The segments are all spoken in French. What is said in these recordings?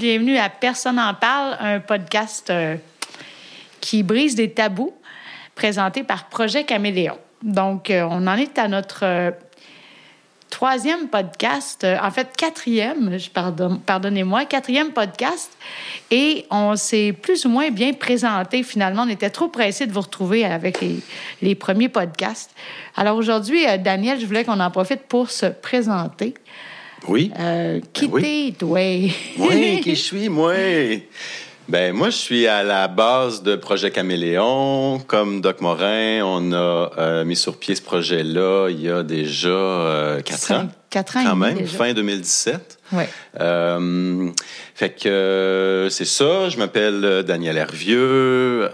Bienvenue à Personne en parle, un podcast euh, qui brise des tabous, présenté par Projet Caméléon. Donc, euh, on en est à notre euh, troisième podcast, en fait quatrième, je pardonne, pardonnez-moi, quatrième podcast, et on s'est plus ou moins bien présenté finalement. On était trop pressés de vous retrouver avec les, les premiers podcasts. Alors aujourd'hui, Daniel, je voulais qu'on en profite pour se présenter. Oui. Euh, qui oui. t'es, toi? Oui, qui je suis, moi? Ben, moi, je suis à la base de Projet Caméléon. Comme Doc Morin, on a euh, mis sur pied ce projet-là il y a déjà euh, quatre ans. quatre ans Quand même, déjà. fin 2017. Ouais. Euh, fait que c'est ça. Je m'appelle Daniel Hervieux.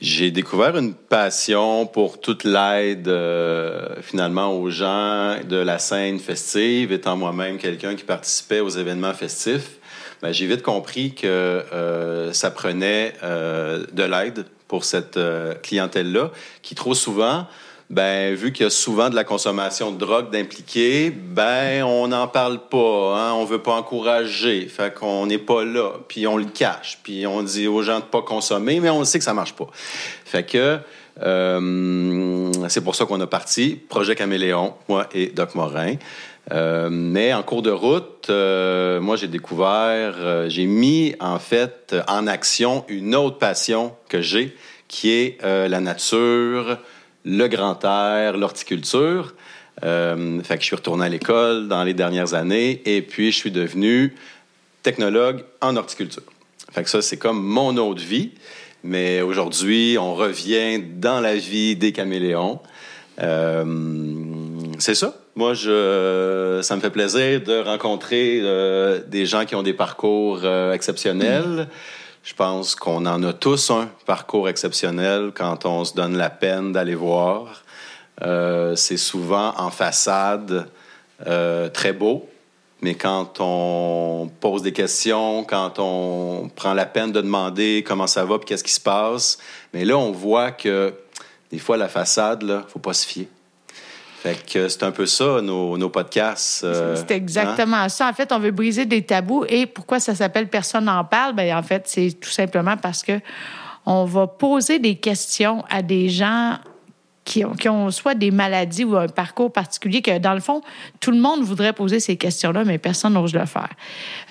J'ai découvert une passion pour toute l'aide euh, finalement aux gens de la scène festive, étant moi-même quelqu'un qui participait aux événements festifs. Ben, j'ai vite compris que euh, ça prenait euh, de l'aide pour cette euh, clientèle-là, qui trop souvent, ben, vu qu'il y a souvent de la consommation de drogue d'impliqués, ben, on n'en parle pas, hein, on veut pas encourager, fait qu'on n'est pas là, puis on le cache, puis on dit aux gens de pas consommer, mais on sait que ça marche pas. Fait que euh, c'est pour ça qu'on a parti, Projet Caméléon, moi et Doc Morin. Euh, mais en cours de route, euh, moi j'ai découvert, euh, j'ai mis en fait en action une autre passion que j'ai, qui est euh, la nature, le grand air, l'horticulture. Euh, je suis retourné à l'école dans les dernières années et puis je suis devenu technologue en horticulture. Fait que ça, c'est comme mon autre vie. Mais aujourd'hui, on revient dans la vie des caméléons. Euh, c'est ça. Moi, je, ça me fait plaisir de rencontrer euh, des gens qui ont des parcours euh, exceptionnels. Je pense qu'on en a tous un parcours exceptionnel quand on se donne la peine d'aller voir. Euh, c'est souvent en façade, euh, très beau, mais quand on pose des questions, quand on prend la peine de demander comment ça va puis qu'est-ce qui se passe, mais là, on voit que des fois, la façade, là, faut pas se fier. Fait que c'est un peu ça, nos, nos podcasts. euh, C'est exactement ça. En fait, on veut briser des tabous. Et pourquoi ça s'appelle Personne n'en parle? Ben, en fait, c'est tout simplement parce que on va poser des questions à des gens qui ont, qui ont soit des maladies ou un parcours particulier que, dans le fond, tout le monde voudrait poser ces questions-là, mais personne n'ose le faire.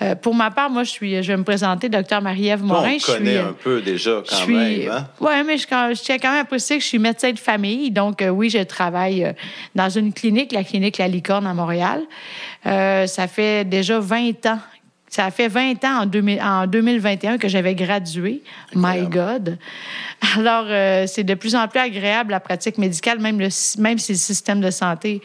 Euh, pour ma part, moi, je suis, je vais me présenter, docteur Marie-Ève Morin. on je connaît suis, un peu déjà je quand suis, même. Hein? ouais, mais je, je tiens quand même à préciser que je suis médecin de famille. Donc, euh, oui, je travaille euh, dans une clinique, la clinique La Licorne à Montréal. Euh, ça fait déjà 20 ans. Ça fait 20 ans en, 2000 en 2021 que j'avais gradué. My God. Alors, euh, c'est de plus en plus agréable la pratique médicale, même, le, même si le système de santé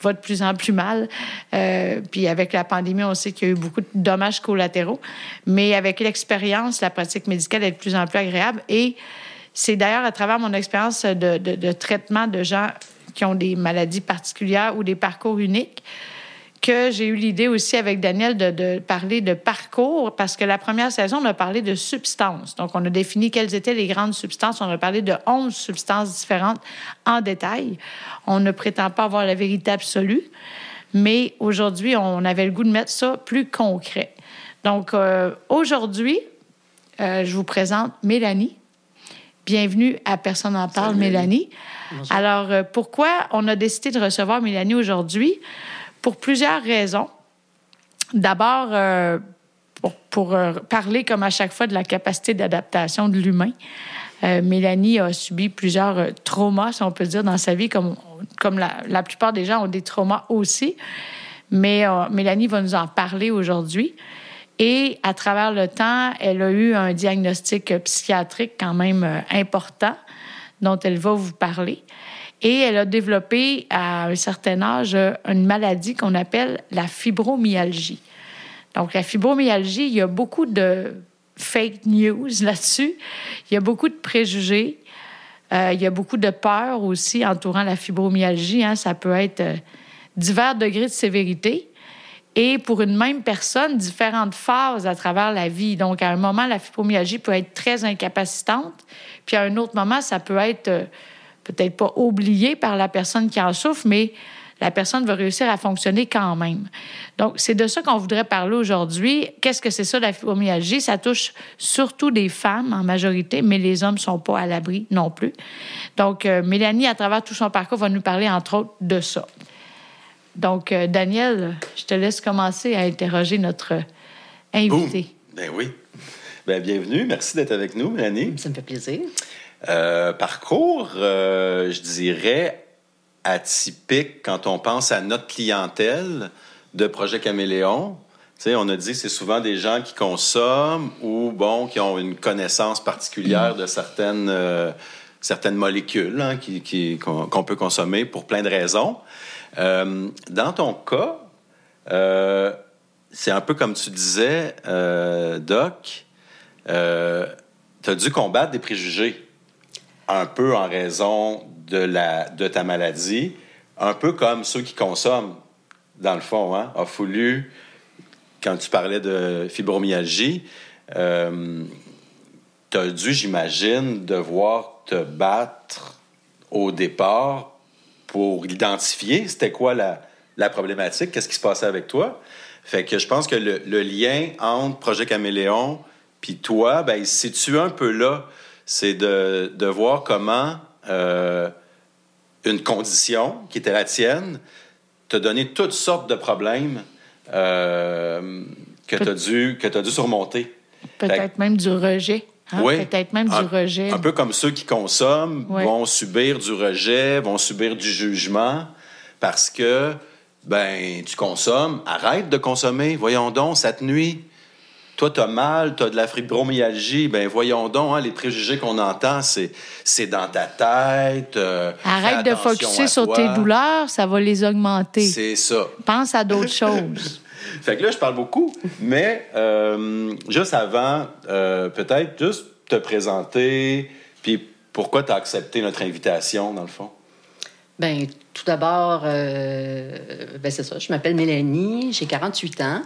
va de plus en plus mal. Euh, puis avec la pandémie, on sait qu'il y a eu beaucoup de dommages collatéraux. Mais avec l'expérience, la pratique médicale est de plus en plus agréable. Et c'est d'ailleurs à travers mon expérience de, de, de traitement de gens qui ont des maladies particulières ou des parcours uniques que j'ai eu l'idée aussi avec Daniel de, de, parler de parcours, parce que la première saison, on a parlé de substances. Donc, on a défini quelles étaient les grandes substances. On a parlé de 11 substances différentes en détail. On ne prétend pas avoir la vérité absolue, mais aujourd'hui, on avait le goût de mettre ça plus concret. Donc, euh, aujourd'hui, euh, je vous présente Mélanie. Bienvenue à Personne n'en parle, Salut, Mélanie. Bonjour. Alors, euh, pourquoi on a décidé de recevoir Mélanie aujourd'hui? Pour plusieurs raisons. D'abord, euh, pour, pour, euh, parler, comme à chaque fois, de la capacité d'adaptation de l'humain. Euh, Mélanie a subi plusieurs euh, traumas, si on peut dire, dans sa vie, comme, comme la, plupart des gens ont des traumas aussi. Mais euh, Mélanie va nous en parler aujourd'hui. Et à travers le temps, elle a eu un diagnostic psychiatrique quand même important dont elle va vous parler. Et elle a développé à un certain âge une maladie qu'on appelle la fibromyalgie. Donc, la fibromyalgie, il y a beaucoup de fake news là-dessus. Il y a beaucoup de préjugés. Euh, il y a beaucoup de peur aussi entourant la fibromyalgie. hein. Ça peut être euh, divers degrés de sévérité. Et pour une même personne, différentes phases à travers la vie. Donc, à un moment, la fibromyalgie peut être très incapacitante. Puis à un autre moment, ça peut être euh, peut-être pas oublié par la personne qui en souffre, mais la personne va réussir à fonctionner quand même. Donc, c'est de ça qu'on voudrait parler aujourd'hui. Qu'est-ce que c'est ça, la fibromyalgie? Ça touche surtout des femmes en majorité, mais les hommes ne sont pas à l'abri non plus. Donc, euh, Mélanie, à travers tout son parcours, va nous parler, entre autres, de ça. Donc, euh, Daniel, je te laisse commencer à interroger notre invité. Boum. Ben oui. Ben, bienvenue. Merci d'être avec nous, Mélanie. Ça me fait plaisir. Euh, parcours, euh, je dirais, atypique quand on pense à notre clientèle de Projet Caméléon. Tu sais, on a dit c'est souvent des gens qui consomment ou, bon, qui ont une connaissance particulière de certaines, euh, certaines molécules hein, qu'on peut consommer pour plein de raisons. Dans ton cas, c'est un peu comme tu disais, Doc, tu as dû combattre des préjugés un peu en raison de, la, de ta maladie, un peu comme ceux qui consomment, dans le fond, hein, a voulu, quand tu parlais de fibromyalgie, euh, tu as dû, j'imagine, devoir te battre au départ pour identifier c'était quoi la, la problématique, qu'est-ce qui se passait avec toi. Fait que je pense que le, le lien entre Projet Caméléon puis toi, ben, il se situe un peu là. C'est de, de voir comment euh, une condition qui était la tienne t'a donné toutes sortes de problèmes euh, que tu as, dû- que t'as dû surmonter. Peut-être même du rejet. hein? Oui. Peut-être même un, du rejet. Un peu comme ceux qui consomment Oui. vont subir du rejet, vont subir du jugement parce que, ben, tu consommes. Arrête de consommer. Voyons donc, ça te nuit. Toi, tu as mal, tu as de la fibromyalgie. Ben, voyons donc, hein, les préjugés qu'on entend, c'est, c'est dans ta tête. euh, Arrête de focuser sur toi. tes douleurs, ça va les augmenter. C'est ça. Pense à d'autres choses. Fait que là, je parle beaucoup, mais euh, juste avant, euh, peut-être juste te présenter, puis pourquoi tu as accepté notre invitation, dans le fond? Ben, tout d'abord, euh, ben c'est ça. Je m'appelle Mélanie, j'ai 48 ans.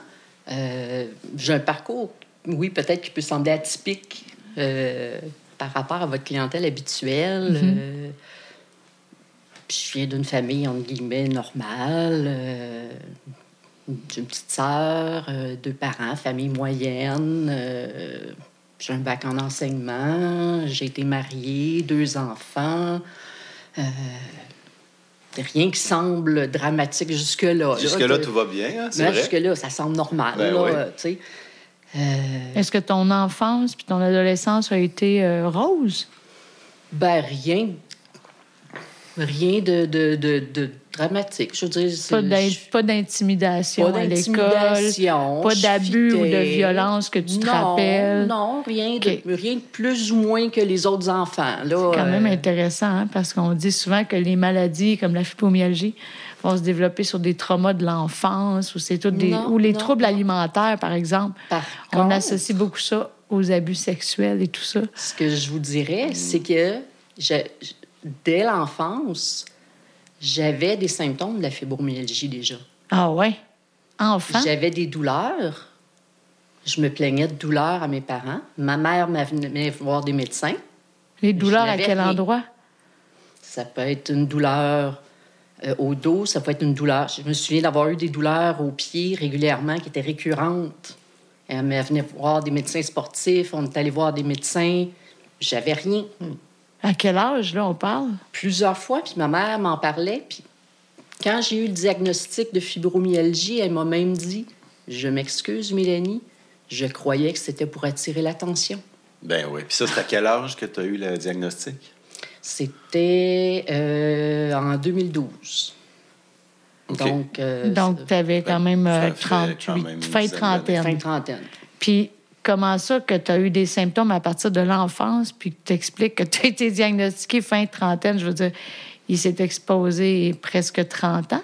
Euh, j'ai un parcours, oui, peut-être qui peut sembler atypique euh, par rapport à votre clientèle habituelle. Euh, puis je viens d'une famille, entre guillemets, normale. Euh, j'ai une petite sœur, euh, deux parents, famille moyenne. euh, j'ai un bac en enseignement. J'ai été mariée, deux enfants. Rien qui semble dramatique jusque-là. là. Jusque-là, tout va bien, hein, c'est Mais vrai? Jusque-là, ça semble normal. Ben là, oui. tu sais. Euh, Est-ce que ton enfance puis ton adolescence a été euh, rose? ben, rien. Rien de, de, de, de dramatique. Je veux dire, c'est- Pas d'in- pas d'intimidation pas à l'école? Pas d'abus ou de violence que tu te rappelles? Non, rien, de, rien de plus ou moins que les autres enfants. C'est quand même euh, intéressant, hein, parce qu'on dit souvent que les maladies comme la fibromyalgie vont se développer sur des traumas de l'enfance ou, c'est tout des, Non, ou les non, troubles alimentaires, par exemple. Par On contre, associe beaucoup ça aux abus sexuels et tout ça. Ce que je vous dirais, c'est que je- dès l'enfance, j'avais des symptômes de la fibromyalgie déjà. Ah ouais? Enfant? J'avais des douleurs. Je me plaignais de douleurs à mes parents. Ma mère m'amenait voir des médecins. Les douleurs à quel rien. endroit? Ça peut être une douleur euh, au dos, ça peut être une douleur. Je me souviens d'avoir eu des douleurs aux pieds régulièrement qui étaient récurrentes. Elle venait voir des médecins sportifs, on est allé voir des médecins. J'avais rien. À quel âge, là, on parle? Plusieurs fois, puis ma mère m'en parlait. Puis quand j'ai eu le diagnostic de fibromyalgie, elle m'a même dit Je m'excuse, Mélanie, je croyais que c'était pour attirer l'attention. Ben oui. Puis ça, c'est à quel âge que tu as eu le diagnostic? C'était euh, en 2012. OK. Donc, euh, Donc, tu avais quand même euh, ça fait 38, quand même fin trentaine. fin trentaine. Puis, comment ça que tu as eu des symptômes à partir de l'enfance, puis que tu expliques que tu as été diagnostiqué fin trentaine? Je veux dire, il s'est exposé presque 30 ans?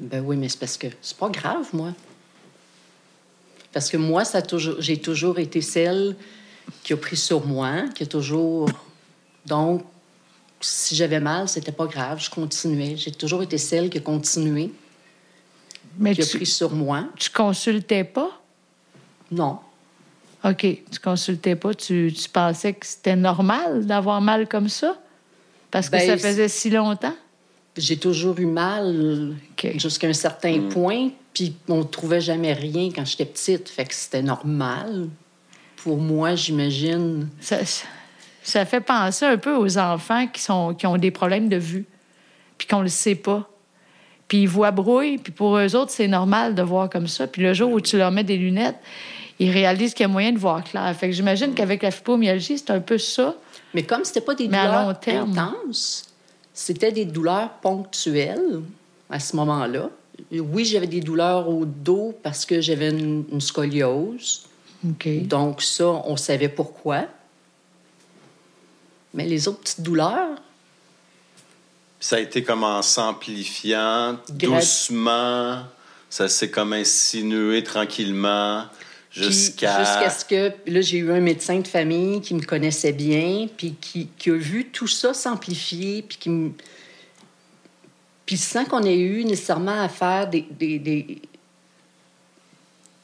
Ben oui, mais c'est parce que c'est pas grave, moi. Parce que moi, ça a toujours, j'ai toujours été celle qui a pris sur moi, qui a toujours. Donc, si j'avais mal, c'était pas grave, je continuais. J'ai toujours été celle qui a continué, Mais qui a tu, pris sur moi. tu consultais pas? Non. OK, tu consultais pas. Tu, tu pensais que c'était normal d'avoir mal comme ça? Parce que Ben, ça faisait si longtemps? J'ai toujours eu mal jusqu'à un certain point, puis on trouvait jamais rien quand j'étais petite. Fait que c'était normal. Pour moi, j'imagine. Ça, ça- ça fait penser un peu aux enfants qui, sont, qui ont des problèmes de vue, puis qu'on le sait pas. Puis ils voient brouille, puis pour eux autres, c'est normal de voir comme ça. Puis le jour où tu leur mets des lunettes, ils réalisent qu'il y a moyen de voir clair. Fait que j'imagine qu'avec la fibromyalgie, c'est un peu ça. Mais comme c'était pas des douleurs long terme. intenses, c'était des douleurs ponctuelles à ce moment-là. Oui, j'avais des douleurs au dos parce que j'avais une, une scoliose. Donc ça, on savait pourquoi. Mais les autres petites douleurs, Ça a été comme en s'amplifiant, doucement. Ça s'est comme insinué tranquillement jusqu'à... jusqu'à ce que là j'ai eu un médecin de famille qui me connaissait bien, puis qui, qui a vu tout ça s'amplifier, puis qui me puis sans qu'on ait eu nécessairement à faire des, des, des,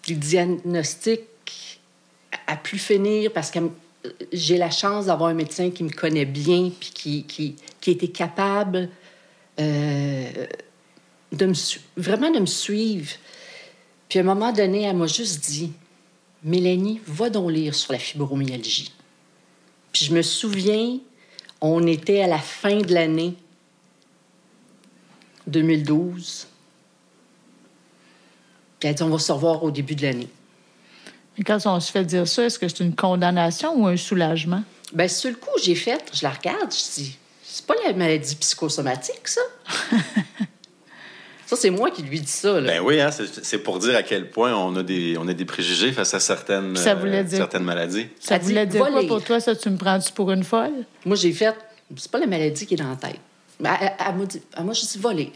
des diagnostics à, plus finir, parce que euh, j'ai la chance d'avoir un médecin qui me connaît bien, puis qui, qui, qui était capable euh, de me, vraiment de me suivre. Puis à un moment donné, elle m'a juste dit Mélanie, va donc lire sur la fibromyalgie. Puis je me souviens, on était à la fin de l'année 2012. Puis elle dit On va se revoir au début de l'année. Mais quand on se fait dire ça, est-ce que c'est une condamnation ou un soulagement? Ben sur le coup, j'ai fait, je la regarde, je dis C'est pas la maladie psychosomatique, ça Ça, c'est moi qui lui dis ça. Là. Ben oui, hein, c'est pour dire à quel point on a des, on a des préjugés face à certaines, Ça voulait euh, dire- certaines maladies. Ça voulait dire va quoi pour toi, ça? Tu me prends-tu pour une folle? Moi, j'ai fait C'est pas la maladie qui est dans la tête. Ben, Elle, elle- elle m'a dit, elle m'a juste dit Va lire.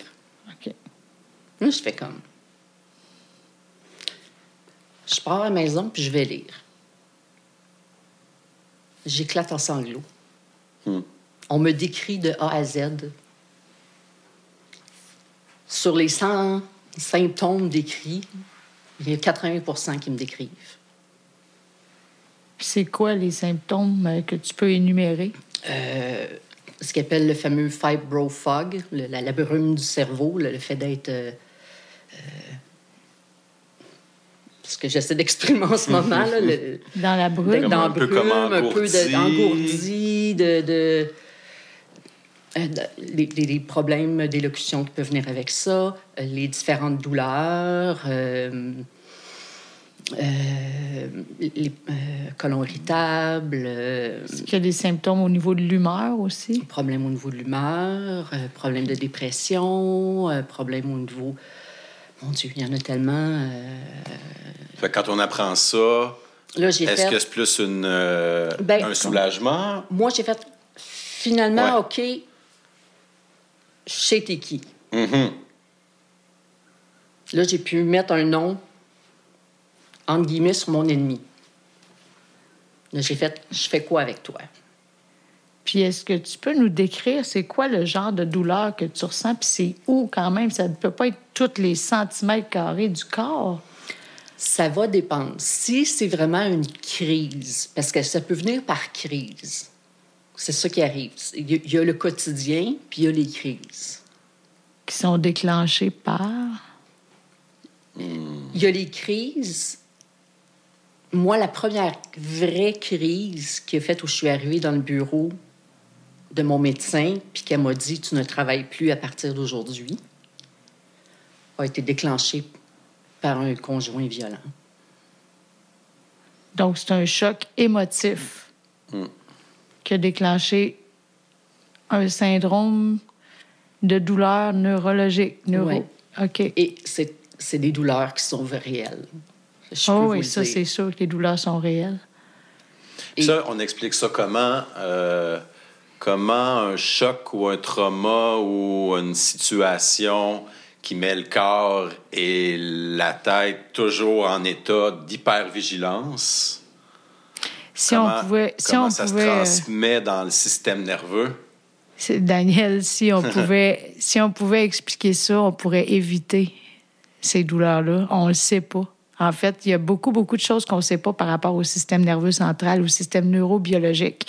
OK. Moi, je fais comme. Je pars à la maison, puis je vais lire. J'éclate en sanglots. Hmm. On me décrit de A à Z. Sur les 100 symptômes décrits, il y a 80% qui me décrivent. C'est quoi les symptômes euh, que tu peux énumérer? Euh, ce qu'on appelle le fameux fibrofog, le- la, la brume du cerveau, le, le fait d'être. euh, euh, ce que j'essaie d'exprimer en ce moment, là, le- Dans la brume? Dans un la peu brume, comme un peu de- de, de, euh, les, les- les problèmes d'élocution qui peuvent venir avec ça, euh, les différentes douleurs, euh, euh, les euh, colons irritables, Est-ce qu'il y a des symptômes au niveau de l'humeur aussi? problèmes au niveau de l'humeur, euh, problèmes de dépression, euh, problèmes au niveau... Mon Dieu, il y en a tellement. euh, Fait quand on apprend ça, est-ce fait... que c'est plus une, euh, Ben, un soulagement? Moi, j'ai fait... Finalement, Ouais. OK, je sais t'es qui. Mhm. Là, j'ai pu mettre un nom, entre guillemets, sur mon ennemi. Là, j'ai fait, je fais quoi avec toi? Puis est-ce que tu peux nous décrire c'est quoi le genre de douleur que tu ressens? Puis c'est où quand même? Ça ne peut pas être tous les centimètres carrés du corps. Ça va dépendre. Si c'est vraiment une crise, parce que ça peut venir par crise, c'est ça qui arrive. Il y a, il y a le quotidien, puis il y a les crises. Qui sont déclenchés par? Il y a les crises moi, la première vraie crise qui a fait où je suis arrivée dans le bureau de mon médecin, puis qu'elle m'a dit Tu ne travailles plus à partir d'aujourd'hui, a été déclenchée par un conjoint violent. Donc, c'est un choc émotif Mm. Qui a déclenché un syndrome de douleur neurologique. Neuro. OK. Et c'est c'est des douleurs qui sont réelles. Je Oh oui, ça, c'est sûr que les douleurs sont réelles. Et- Ça, on explique ça comment, euh, comment un choc ou un trauma ou une situation qui met le corps et la tête toujours en état d'hypervigilance. Si comment, on pouvait. Si comment on ça pouvait se euh, transmet dans le système nerveux? Daniel, si on pouvait, si on pouvait expliquer ça, on pourrait éviter ces douleurs-là. On le sait pas. En fait, il y a beaucoup, beaucoup de choses qu'on ne sait pas par rapport au système nerveux central, au système neurobiologique.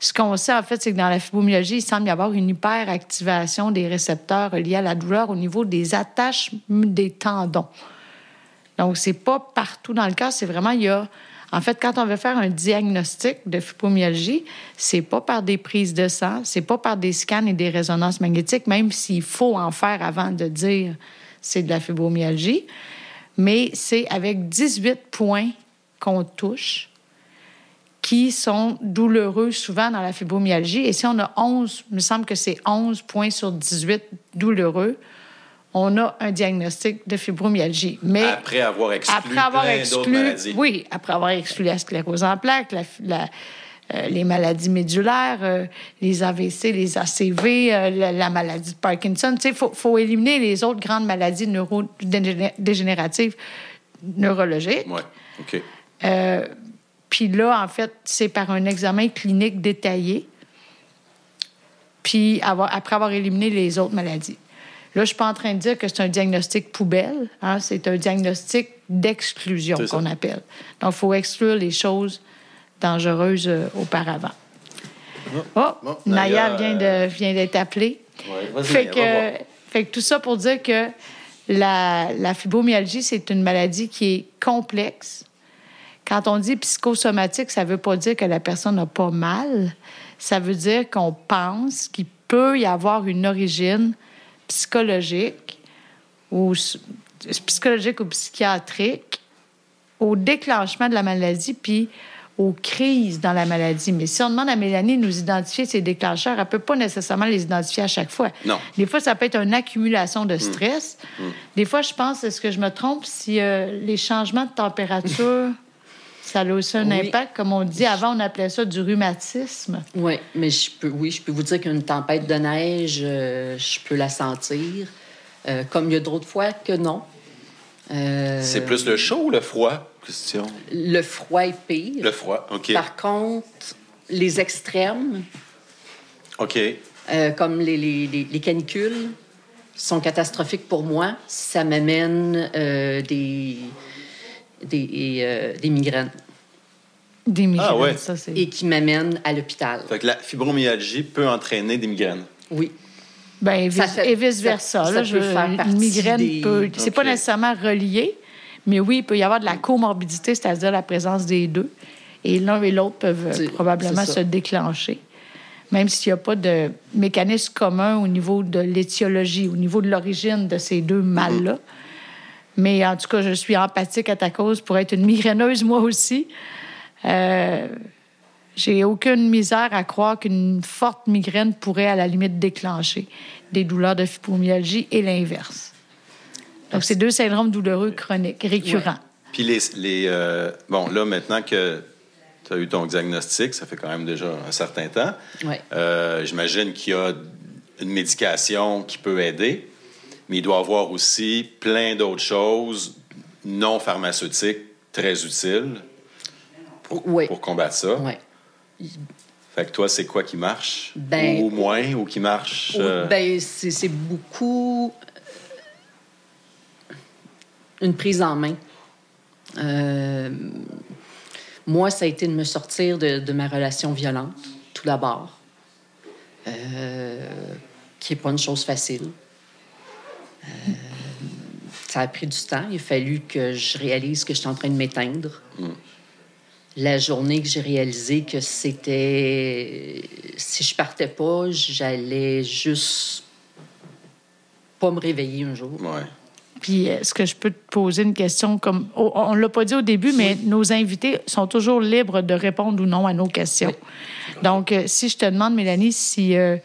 Ce qu'on sait, en fait, c'est que dans la fibromyalgie, il semble y avoir une hyperactivation des récepteurs liés à la douleur au niveau des attaches des tendons. Donc, c'est pas partout dans le corps, c'est vraiment, il y a. En fait, quand on veut faire un diagnostic de fibromyalgie, c'est pas par des prises de sang, c'est pas par des scans et des résonances magnétiques, même s'il faut en faire avant de dire c'est de la fibromyalgie, mais c'est avec 18 points qu'on touche qui sont douloureux souvent dans la fibromyalgie. Et si on a 11, il me semble que c'est 11 points sur 18 douloureux, on a un diagnostic de fibromyalgie. Mais Après avoir exclu après avoir plein exclu, maladies. oui, après avoir exclu la sclérose en plaques, la- la- euh, les maladies médulaires, euh, les AVC, les ACV, euh, la, la maladie de Parkinson, sais, faut, faut éliminer les autres grandes maladies neurodégénératives neurologiques. Oui, OK. Puis là, en fait, c'est par un examen clinique détaillé, puis avoir- après avoir éliminé les autres maladies. Là, je suis pas en train de dire que c'est un diagnostic poubelle. hein, c'est un diagnostic d'exclusion qu'on appelle. Donc, il faut exclure les choses dangereuses euh, auparavant. Oh, bon, Naya euh, vient d'être appelée. Ouais, Fait que, fait que tout ça pour dire que la, la fibromyalgie, c'est une maladie qui est complexe. Quand on dit psychosomatique, ça ne veut pas dire que la personne n'a pas mal. Ça veut dire qu'on pense qu'il peut y avoir une origine psychologique ou psychologique ou psychiatrique au déclenchement de la maladie puis aux crises dans la maladie. Mais si on demande à Mélanie de nous identifier ces déclencheurs, elle ne peut pas nécessairement les identifier à chaque fois. Non. Des fois, ça peut être une accumulation de stress. Des fois, je pense, est-ce que je me trompe, si euh, les changements de température, ça a aussi un Oui. impact. Comme on dit, avant, on appelait ça du rhumatisme. Oui, mais je peux, oui, je peux vous dire qu'une tempête de neige, euh, je peux la sentir. Euh, comme il y a d'autres fois que non. Euh, C'est plus le chaud ou le froid? Question. Le froid est pire. Le froid, OK. Par contre, les extrêmes, OK. euh, comme les, les- les- les canicules, sont catastrophiques pour moi. Ça m'amène euh, des, des, euh, des migraines Des migraines, Ah ouais. ça, c'est... et qui m'amènent à l'hôpital. Fait que la fibromyalgie peut entraîner des migraines. Oui. Ben, et, Ça vice- fait- et vice-versa. ça- là, ça je- peut faire une partie migraine des- peut... C'est pas Ok. nécessairement relié, mais oui, il peut y avoir de la comorbidité, c'est-à-dire la présence des deux. Et l'un et l'autre peuvent euh, C'est- probablement se déclencher, même s'il n'y a pas de mécanisme commun au niveau de l'étiologie, au niveau de l'origine de ces deux mâles-là. Mais en tout cas, je suis empathique à ta cause pour être une migraineuse, moi aussi. Euh, j'ai aucune misère à croire qu'une forte migraine pourrait, à la limite, déclencher des douleurs de fibromyalgie et l'inverse. Donc, c'est deux syndromes douloureux chroniques, récurrents. Puis les. les euh, bon, là, maintenant que tu as eu ton diagnostic, ça fait quand même déjà un certain temps. Ouais. Euh, J'imagine qu'il y a une médication qui peut aider, mais il doit y avoir aussi plein d'autres choses non pharmaceutiques très utiles Oui. pour combattre ça. Fait que toi, c'est quoi qui marche? Ben- ou moins, ou qui marche? Euh, Ben, c'est beaucoup euh, une prise en main. Euh, moi, ça a été de me sortir de, de ma relation violente, tout d'abord, euh, qui n'est pas une chose facile. Ça a pris du temps. Il a fallu que je réalise que j'étais en train de m'éteindre. La journée que j'ai réalisé que c'était. Si je partais pas, j'allais juste pas me réveiller un jour. Ouais. Puis, est-ce que je peux te poser une question comme. oh, On ne l'a pas dit au début, mais nos invités sont toujours libres de répondre ou non à nos questions. Donc, euh, si je te demande, Mélanie, si euh,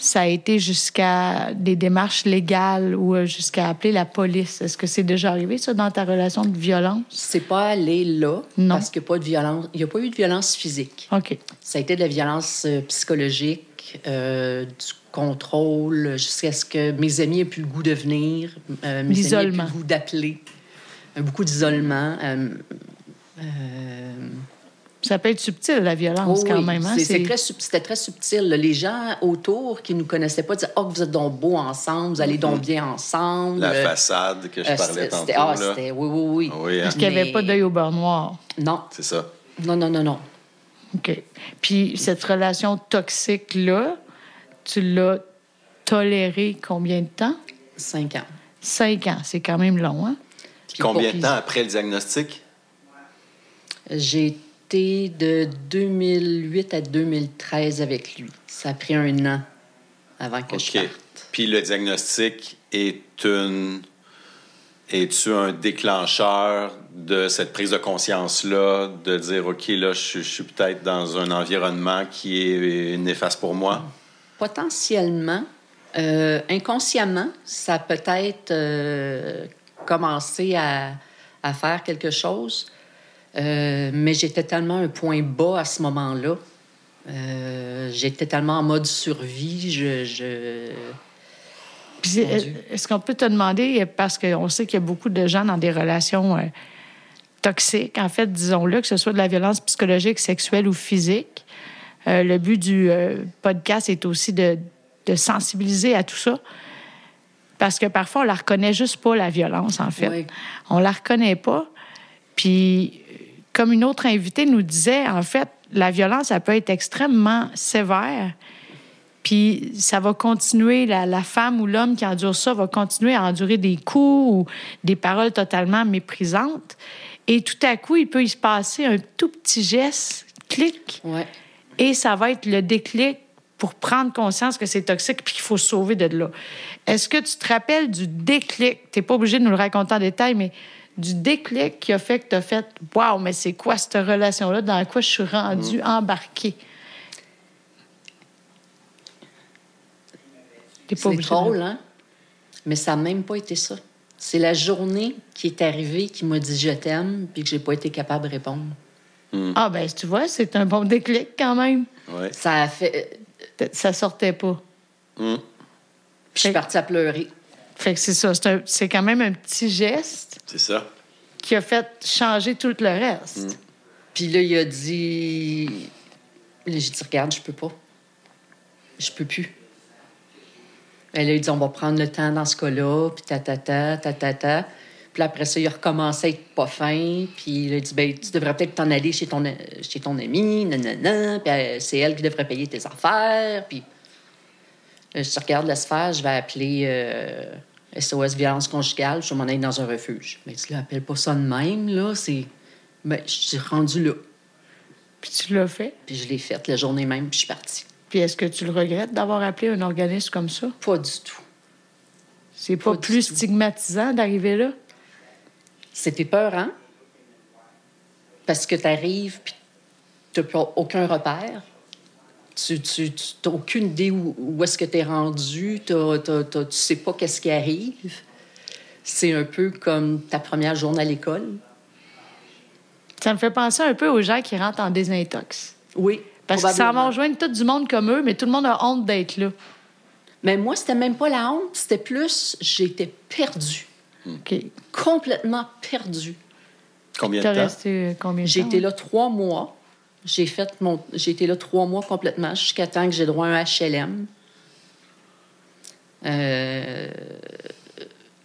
ça a été jusqu'à des démarches légales ou euh, jusqu'à appeler la police, est-ce que c'est déjà arrivé, ça, dans ta relation de violence? C'est pas allé là Non. parce qu'il n'y a pas de violence. Il n'y a pas eu de violence physique. OK. Ça a été de la violence euh, psychologique, euh, du contrôle, jusqu'à ce que mes amis aient plus le goût de venir, euh, mes amis aient plus L'isolement. le goût d'appeler. Beaucoup d'isolement. euh, Ça peut être subtil, la violence, oh quand oui, même. hein? très C'était très subtil. là. Les gens autour qui ne nous connaissaient pas disaient Oh, vous êtes donc beaux ensemble, vous allez donc bien ensemble. La Euh, façade que je euh, parlais tantôt. c'était- ah, là. c'était- oui, oui, oui. Oui, hein? Parce qu'il n'y avait Mais- pas d'œil au beurre noir. Non, C'est ça. non, non, non, non. OK. Puis cette relation toxique-là, tu l'as tolérée combien de temps? Cinq ans. Cinq ans. C'est quand même long, hein? Puis Combien de temps après le diagnostic? J'ai été de 2008 à 2013 avec lui. Ça a pris un an avant que je OK. parte. Puis le diagnostic est une. Es-tu un déclencheur de cette prise de conscience-là, de dire, OK, là, je, je suis peut-être dans un environnement qui est néfaste pour moi? Potentiellement, euh, inconsciemment, ça peut-être euh, commencé à, à faire quelque chose, Euh, mais j'étais tellement à un point bas à ce moment-là. Euh, j'étais tellement en mode survie, je... je... Puis c'est- Mon Dieu. est-ce qu'on peut te demander, parce qu'on sait qu'il y a beaucoup de gens dans des relations euh, toxiques, en fait, disons-le, que ce soit de la violence psychologique, sexuelle ou physique. Euh, le but du euh, podcast est aussi de, de sensibiliser à tout ça? Parce que parfois, on la reconnaît juste pas, la violence, en fait. Oui. On la reconnaît pas. Puis, comme une autre invitée nous disait, en fait, la violence, elle peut être extrêmement sévère. Puis ça va continuer, la, la femme ou l'homme qui endure ça va continuer à endurer des coups ou des paroles totalement méprisantes. Et tout à coup, il peut y se passer un tout petit geste, clic, Ouais. et ça va être le déclic pour prendre conscience que c'est toxique puis qu'il faut se sauver de là. Est-ce que tu te rappelles du déclic? Tu n'es pas obligé de nous le raconter en détail, mais du déclic qui a fait que tu as fait Waouh, mais c'est quoi cette relation-là? Dans quoi je suis rendue embarquée? T'es pas C'est drôle, hein? Mais ça n'a même pas été ça. C'est la journée qui est arrivée qui m'a dit je t'aime, puis que j'ai pas été capable de répondre. Ah, ben, tu vois, c'est un bon déclic quand même. Ça a fait. Ça sortait pas. Hum. Puis je suis partie à pleurer. Fait que c'est ça. C'est un- C'est quand même un petit geste C'est ça. qui a fait changer tout le reste. Puis là, il a dit. Là, J'ai dit, regarde, je peux pas. Je peux plus. Elle a dit, on va prendre le temps dans ce cas-là, puis ta, ta, ta, ta, ta, ta. Puis là, après ça, il a recommencé à être pas fin. Puis il a dit, ben, tu devrais peut-être t'en aller chez ton, chez ton ami, nanana. Puis euh, c'est elle qui devrait payer tes affaires. Puis euh, je te regarde laisse faire, je vais appeler euh, SOS violence conjugale, je m'en aller dans un refuge. Mais tu l'appelles pas ça de même, là. C'est. Ben, je suis rendue là. Puis tu l'as fait? Puis je l'ai faite la journée même, puis je suis partie. Puis est-ce que tu le regrettes d'avoir appelé un organisme comme ça? Pas du tout. C'est pas, plus stigmatisant d'arriver là? C'était peur, hein? Parce que tu arrives, puis tu n'as aucun repère. Tu n'as aucune idée où, où est-ce que tu es rendu. T'as- t'as- t'as- tu sais pas qu'est-ce qui arrive. C'est un peu comme ta première journée à l'école. Ça me fait penser un peu aux gens qui rentrent en désintox. Oui. Parce qu'ils s'en vont rejoindre tout du monde comme eux, mais tout le monde a honte d'être là. Mais moi, c'était même pas la honte, c'était plus j'étais perdue. OK. Complètement perdue. Combien de temps? resté combien de J'ai temps? été là trois mois. J'ai fait mon. J'ai été là trois mois complètement jusqu'à temps que j'ai droit à un HLM. Euh,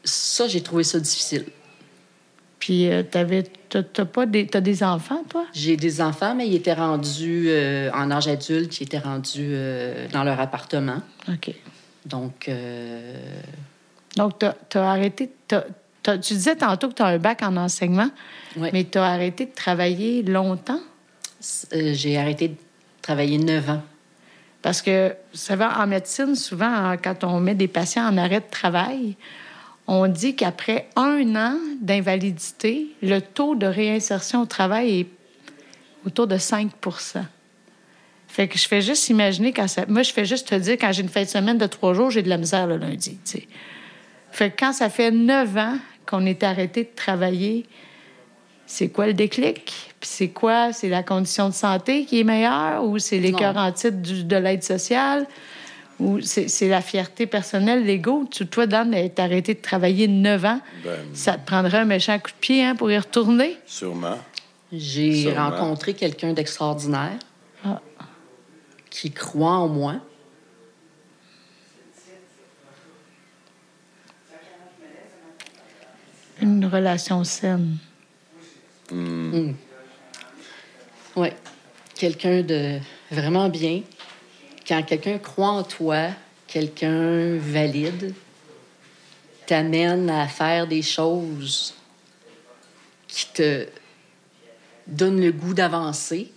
Ça, j'ai trouvé ça difficile. Puis euh, t'avais... T'as t'as pas des... T'as des enfants, toi? J'ai des enfants, mais ils étaient rendus euh, en âge adulte, ils étaient rendus dans leur appartement. OK. Donc, Donc, t'as as arrêté... T'as t'as- tu disais tantôt que tu as un bac en enseignement, mais tu as arrêté de travailler longtemps? Euh, J'ai arrêté de travailler neuf ans. Parce que, vous savez, en médecine, souvent, hein, quand on met des patients en arrêt de travail, on dit qu'après un an d'invalidité, le taux de réinsertion au travail est autour de 5% Fait que je fais juste imaginer quand ça. Moi, je fais juste te dire, quand j'ai une fin de semaine de trois jours, j'ai de la misère le lundi. Fait que quand ça fait neuf ans qu'on est arrêté de travailler, c'est quoi le déclic? Puis c'est quoi? C'est la condition de santé qui est meilleure ou c'est cœurs en titre du- de l'aide sociale? Ou c'est c'est la fierté personnelle, l'ego? Tu- Toi, Dan, être arrêté de travailler neuf ans, Ben, ça te prendrait un méchant coup de pied hein, pour y retourner? Sûrement. J'ai rencontré quelqu'un d'extraordinaire Ah. qui croit en moi. Une relation saine. Oui. Quelqu'un de vraiment bien. Quand quelqu'un croit en toi, quelqu'un valide, t'amène à faire des choses qui te donnent le goût d'avancer,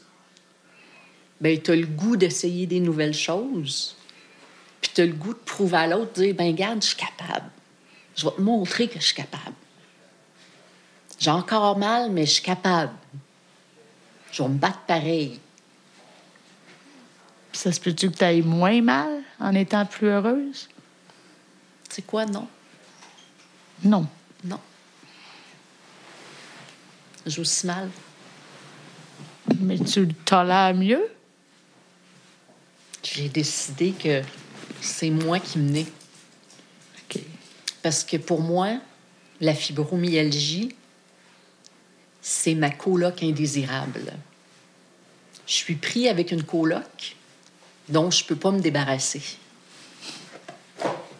ben tu as le goût d'essayer des nouvelles choses. Puis tu as le goût de prouver à l'autre, de dire, ben regarde, je suis capable. Je vais te montrer que je suis capable. J'ai encore mal, mais je suis capable. Je vais me battre pareil. Puis ça se peut-tu que tu ailles moins mal en étant plus heureuse? Sais quoi, non? Non. Non. Joue aussi mal. Mais tu le tolères mieux? J'ai décidé que c'est moi qui menais. OK. Parce que pour moi, la fibromyalgie, c'est ma coloc indésirable. Je suis pris avec une coloc dont je peux pas me débarrasser.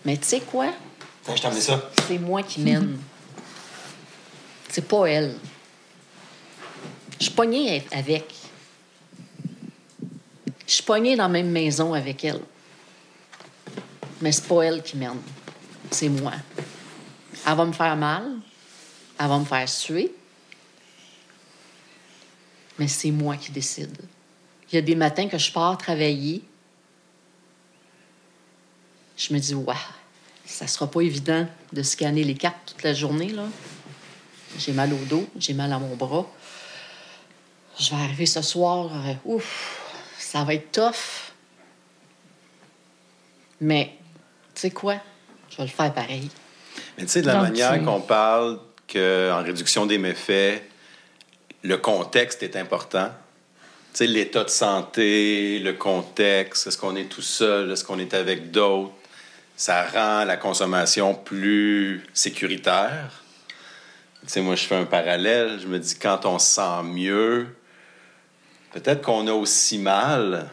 Mais tu sais quoi? C'est moi qui mène. C'est pas elle. Je suis pognée avec. Je suis pognée dans la même maison avec elle. Mais c'est pas elle qui mène. C'est moi. Elle va me faire mal. Elle va me faire suer. Mais c'est moi qui décide. Il y a des matins que je pars travailler. Je me dis, waouh, ça sera pas évident de scanner les cartes toute la journée. là. J'ai mal au dos, j'ai mal à mon bras. Je vais arriver ce soir, euh, ouf, ça va être tough. Mais, tu sais quoi? Je vais le faire pareil. Mais tu sais, de la Donc, manière qu'on parle qu'en réduction des méfaits, le contexte est important. Tu sais, l'état de santé, le contexte, est-ce qu'on est tout seul, est-ce qu'on est avec d'autres, ça rend la consommation plus sécuritaire. Tu sais, moi, je fais un parallèle. Je me dis, quand on se sent mieux, peut-être qu'on a aussi mal,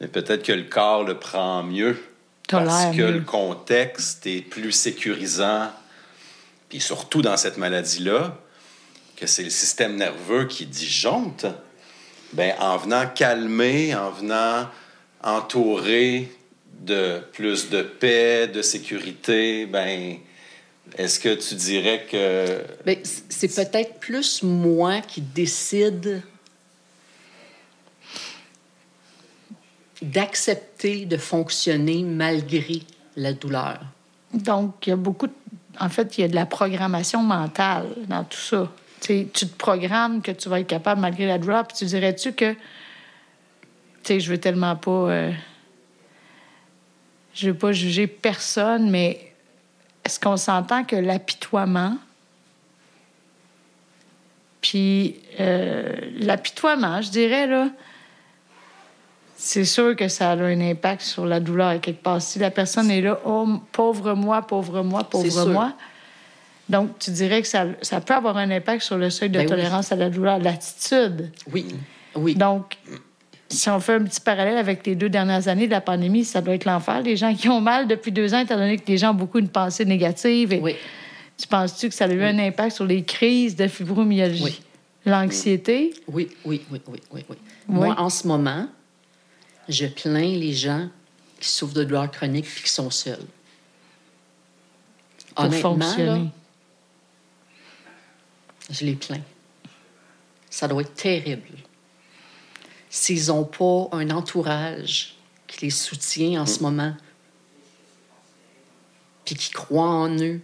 mais peut-être que le corps le prend mieux. Parce que mieux. le contexte est plus sécurisant. Puis surtout dans cette maladie-là, que c'est le système nerveux qui disjoncte, ben, en venant calmer, en venant entourer de plus de paix, de sécurité, ben, est-ce que tu dirais que Ben, c'est peut-être plus moi qui décide d'accepter de fonctionner malgré la douleur. Donc, il y a beaucoup. de- En fait, il y a de la programmation mentale dans tout ça. Tu te programmes que tu vas être capable malgré la puis tu dirais-tu que. Tu sais, je veux tellement pas. euh, Je veux pas juger personne, mais est-ce qu'on s'entend que l'apitoiement. Puis euh, l'apitoiement, je dirais, là. C'est sûr que ça a un impact sur la douleur à quelque part. Si la personne est là, oh, pauvre moi, pauvre moi, pauvre sûr. Donc, tu dirais que ça, ça peut avoir un impact sur le seuil de Ben oui. tolérance à la douleur, l'attitude. Oui, oui. Donc, si on fait un petit parallèle avec les deux dernières années de la pandémie, ça doit être l'enfer. Les gens qui ont mal depuis deux ans, étant donné que les gens ont beaucoup une pensée négative. Et oui. Tu penses-tu que ça a eu un impact sur les crises de fibromyalgie? Oui. L'anxiété? Oui, oui, oui, oui, oui, oui. Moi, en ce moment, je plains les gens qui souffrent de douleurs chroniques et qui sont seuls. Pour Honnêtement, là. Je les plains. Ça doit être terrible. S'ils n'ont pas un entourage qui les soutient en ce moment, puis qui croit en eux,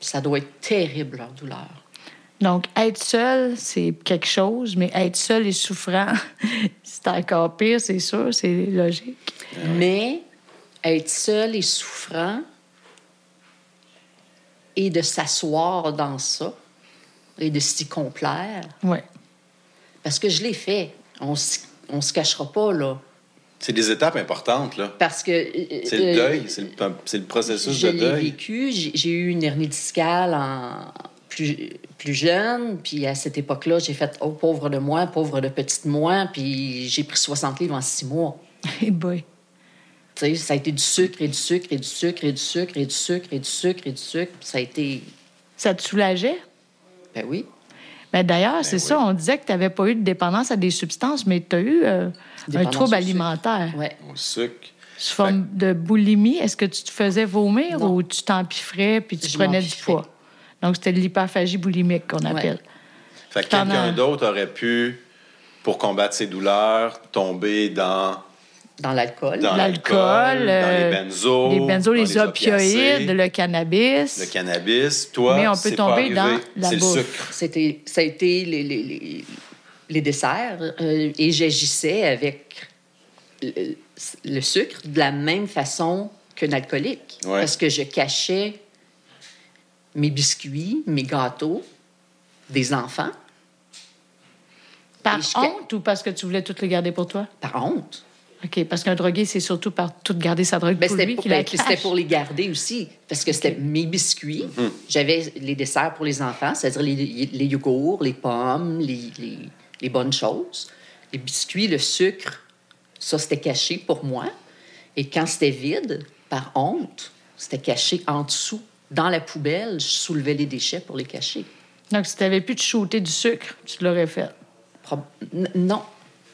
ça doit être terrible leur douleur. Donc, être seul, c'est quelque chose, mais être seul et souffrant, c'est encore pire, c'est sûr, c'est logique. Mais être seul et souffrant et de s'asseoir dans ça et de s'y complaire, Oui. parce que je l'ai fait. On on se cachera pas, là. C'est des étapes importantes, là. Parce que. euh, C'est le euh, deuil, c'est le, c'est le processus Je de l'ai deuil. vécu. J'ai eu une hernie discale en plus, plus jeune. Puis à cette époque-là, j'ai fait Oh, pauvre de moi, pauvre de petite moi. Puis j'ai pris 60 livres en six mois. Eh boy. Ça a été du sucre et du sucre et du sucre et du sucre et du sucre et du sucre et du sucre. Puis ça a été. Ça te soulageait? Ben oui. Ben D'ailleurs, c'est oui. ça, on disait que tu n'avais pas eu de dépendance à des substances, mais tu as eu euh, un trouble au sucre. alimentaire. Ouais. Au sucre. Sous forme de boulimie, est-ce que tu te faisais vomir Non. ou tu t'empiffrais puis tu Je prenais du poids? Donc, c'était de l'hyperphagie boulimique qu'on appelle. Fait que quelqu'un d'autre aurait pu, pour combattre ses douleurs, tomber dans, Dans l'alcool. dans L'alcool, dans euh, les benzos, les benzos, les, opioïdes, opiacés, le cannabis. le cannabis. Toi, Mais on peut pas tomber dans la C'est le bouffe. sucre. C'était, ça a été les, les, les, les desserts euh, et j'agissais avec le, le sucre de la même façon qu'un alcoolique. Ouais. Parce que je cachais mes biscuits, mes gâteaux des enfants Par je- honte ou parce que tu voulais tout le garder pour toi? par honte. OK, parce qu'un drogué, c'est surtout par tout garder sa drogue Ben, pour c'était, lui pour, qu'il ben, c'était pour les garder aussi, parce que c'était mes biscuits. J'avais les desserts pour les enfants, c'est-à-dire les, les yogourts, les pommes, les, les- les bonnes choses. Les biscuits, le sucre, ça, c'était caché pour moi. Et quand c'était vide, par honte, c'était caché en dessous. Dans la poubelle, je soulevais les déchets pour les cacher. Donc, si tu n'avais plus de shooter du sucre, tu l'aurais fait. Non.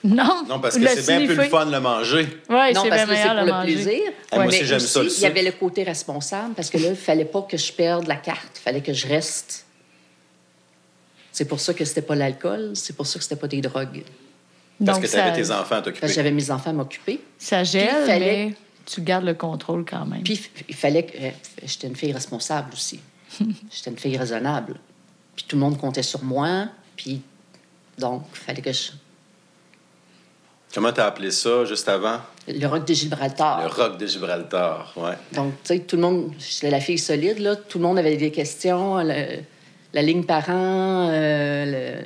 Non. Non, parce que c'est bien plus le fun de le manger. Oui, non, c'est bien parce que c'est meilleur pour de le manger. plaisir. Ah, moi Mais aussi, j'aime ça, Il y avait le côté responsable parce que là, il fallait pas que je perde la carte. Il fallait que je reste. C'est pour ça que c'était pas l'alcool, c'est pour ça que c'était pas des drogues. Parce Donc, que tu avais ça, tes enfants à t'occuper. Parce que j'avais mes enfants à m'occuper. ça gèle, Puis, il fallait- mais tu gardes le contrôle quand même. Puis il fallait que. euh, J'étais une fille responsable aussi. J'étais une fille raisonnable. Puis tout le monde comptait sur moi. Puis donc, il fallait que je. Comment t'as appelé ça juste avant? Le roc de Gibraltar. Le roc de Gibraltar, ouais. Donc, tu sais, tout le monde, j'étais la fille solide, là. Tout le monde avait des questions. le- la ligne parent, euh, le...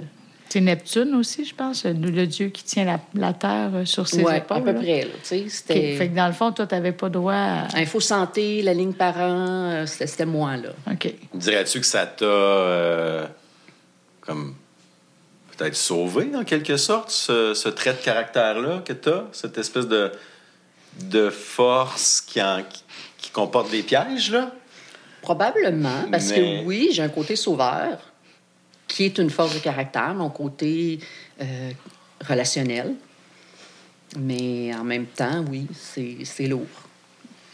C'est Neptune aussi, je pense, le, dieu qui tient la, la terre euh, sur ses ouais, épaules. à peu là. près, là. Tu sais, OK. c'était. Fait que dans le fond, toi, tu n'avais pas droit à. Info santé, la ligne parent, euh, c'était c'était moi, là. OK. Dirais-tu que ça t'a euh, comme peut-être sauvé en quelque sorte, ce, ce trait de caractère-là que t'as, cette espèce de, de force qui, en- qui, qui comporte des pièges, là? Probablement, parce Mais- que oui, j'ai un côté sauveur qui est une force de caractère, mon côté euh, relationnel. Mais en même temps, oui, c'est c'est lourd.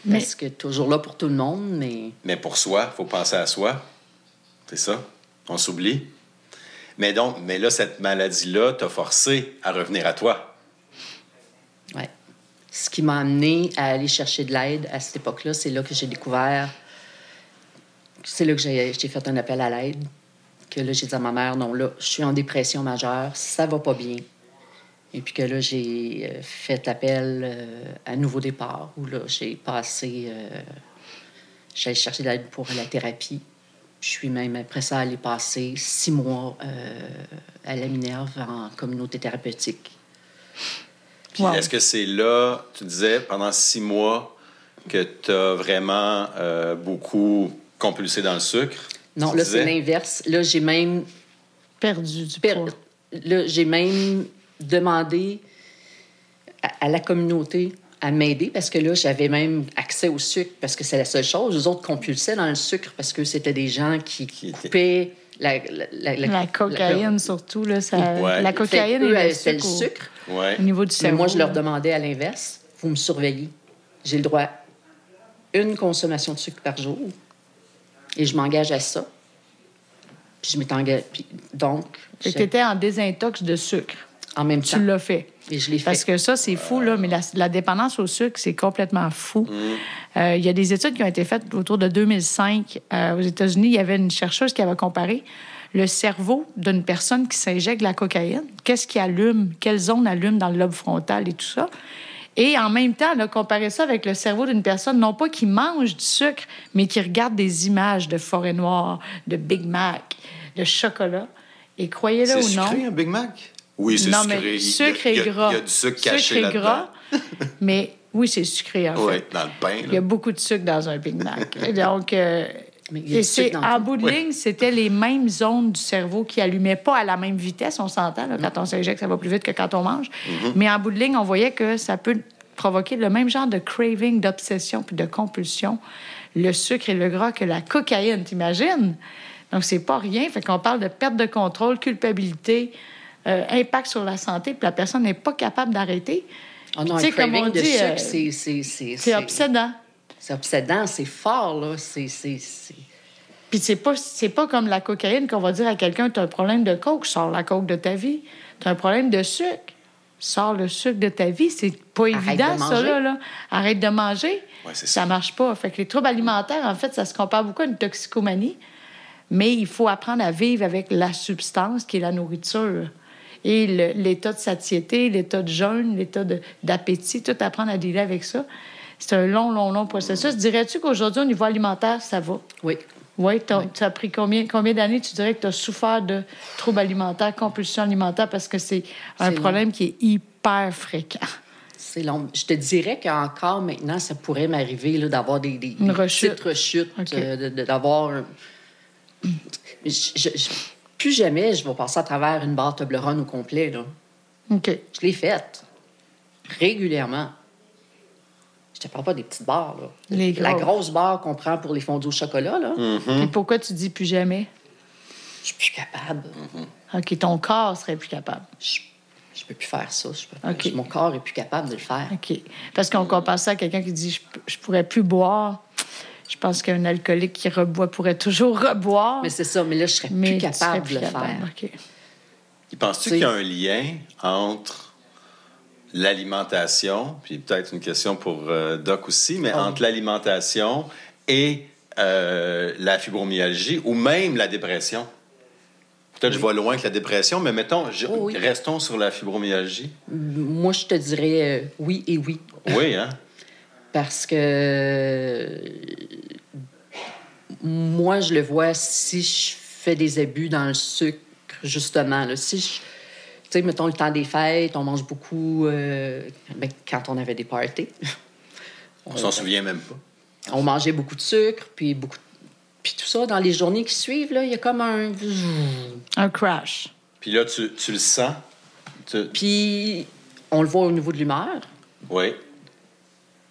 Mais- Parce que toujours là pour tout le monde, mais Mais pour soi, il faut penser à soi. C'est ça. On s'oublie. Mais donc, mais là, cette maladie-là t'a forcé à revenir à toi. ouais. Ce qui m'a amené à aller chercher de l'aide à cette époque-là, c'est là que j'ai découvert. C'est là que j'ai fait un appel à l'aide. Que là, j'ai dit à ma mère, non, là, je suis en dépression majeure, ça va pas bien. Et puis que là, j'ai euh, fait appel euh, à Nouveau Départ, où là, j'ai passé. euh, allé chercher de l'aide pour la thérapie. Je suis même, après ça, allée passer six mois euh, à la Minerve en communauté thérapeutique. Puis Wow. est-ce que c'est là, tu disais, pendant six mois, que tu as vraiment euh, beaucoup compulsé dans le sucre? Non, là, c'est l'inverse. Là, j'ai même, Perdu du per- poids. là, j'ai même demandé à, à la communauté à m'aider parce que là, j'avais même accès au sucre parce que c'est la seule chose. Les autres compulsaient dans le sucre parce que c'était des gens qui, Qui étaient- coupaient la, la, la- cocaïne, la- surtout, là, ça... Ouais. la Fait cocaïne qu'eux, et le le sucre, au- sucre. Ouais. au, niveau du Mais cerveau. moi, je leur demandais à l'inverse, vous me surveillez. J'ai le droit à une consommation de sucre par jour et je m'engage à ça. Puis je m'étais engagée. Donc, Tu étais en désintox de sucre. En même temps. Tu l'as fait. Et je l'ai fait. Parce que ça, c'est fou, là, mais la, la dépendance au sucre, c'est complètement fou. Euh, Il y a des études qui ont été faites autour de 2005 euh, aux États-Unis. Il y avait une chercheuse qui avait comparé le cerveau d'une personne qui s'injecte de la cocaïne. Qu'est-ce qui allume, quelle zone allume dans le lobe frontal et tout ça. Et en même temps, elle a comparé ça avec le cerveau d'une personne, non pas qui mange du sucre, mais qui regarde des images de forêt noire, de Big Mac, de chocolat. Et croyez-le C'est ou non. sucré, un Big Mac? Oui, c'est Non, sucré. mais Il y a- sucre et gras. Il y a du sucre Sucre caché et gras. mais oui, c'est sucré, en Oui, fait. dans le pain. Il y a beaucoup de sucre dans un Big Mac. Donc, euh, et c'est, en tout. bout de Oui. ligne, c'était les mêmes zones du cerveau qui allumaient pas à la même vitesse, on s'entend. là, quand on s'injecte, ça va plus vite que quand on mange. Mm-hmm. Mais en bout de ligne, on voyait que ça peut provoquer le même genre de craving, d'obsession puis de compulsion, le sucre et le gras que la cocaïne, t'imagines? Donc, c'est pas rien. Fait qu'on parle de perte de contrôle, culpabilité, euh, impact sur la santé, puis la personne n'est pas capable d'arrêter. Ah non, Tu sais, un comme on de dit, sucre, euh, c'est... Obsédant. C'est obsédant, c'est fort, là. C'est... Puis c'est pas, c'est pas comme la cocaïne qu'on va dire à quelqu'un, tu as un problème de coke, sors la coke de ta vie. Tu as un problème de sucre, sors le sucre de ta vie. C'est pas Arrête évident, de ça, là, là. Arrête de manger. Ouais, ça ça. marche pas. Fait que les troubles alimentaires, en fait, ça se compare beaucoup à une toxicomanie. Mais il faut apprendre à vivre avec la substance qui est la nourriture. Et l'état de satiété, l'état de jeûne, l'état d'appétit, tout apprendre à dealer avec ça. C'est un long, long, long processus. Dirais-tu qu'aujourd'hui, au niveau alimentaire, ça va? Oui. Oui, tu as pris combien, combien d'années, tu dirais que tu as souffert de troubles alimentaires, compulsions alimentaires, parce que c'est un long. problème qui est hyper fréquent? C'est long. Je te dirais qu'encore maintenant, ça pourrait m'arriver d'avoir des, des, rechute. petites rechutes, OK. euh, d'avoir... je- plus jamais je vais passer à travers une barre Toblerone au complet. Là. OK. Je l'ai faite régulièrement. Je te parle pas des petites barres. Là. Les La grosses. grosse barre qu'on prend pour les fondus au chocolat, là, Mm. Puis pourquoi tu dis plus jamais? je suis plus capable. OK, ton corps serait plus capable. Je, je peux plus faire ça. Je peux- OK. Mon corps est plus capable de le faire. OK. Parce qu'on compare ça à quelqu'un qui dit je, je pourrais plus boire. Je pense qu'un alcoolique qui reboit pourrait toujours reboire. Mais c'est ça, mais là, je serais mais plus capable plus de le capable. faire. OK. Penses-tu qu'il y a un lien entre l'alimentation, puis peut-être une question pour euh, Doc aussi, mais Oh. entre l'alimentation et euh, la fibromyalgie ou même la dépression? Peut-être que je vais loin avec la dépression, mais mettons, je- Oh oui. restons sur la fibromyalgie. Moi, je te dirais euh, oui et oui. Oui, hein? Parce que moi, je le vois si je fais des abus dans le sucre, justement. Là, si je, tu sais, mettons le temps des fêtes, on mange beaucoup euh, ben, quand on avait des parties. On s'en souvient même pas. On mangeait beaucoup de sucre, puis beaucoup. Puis tout ça, dans les journées qui suivent, là, il y a comme un. Un crash. Puis là, tu, tu le sens? Tu- Puis on le voit au niveau de l'humeur, Oui.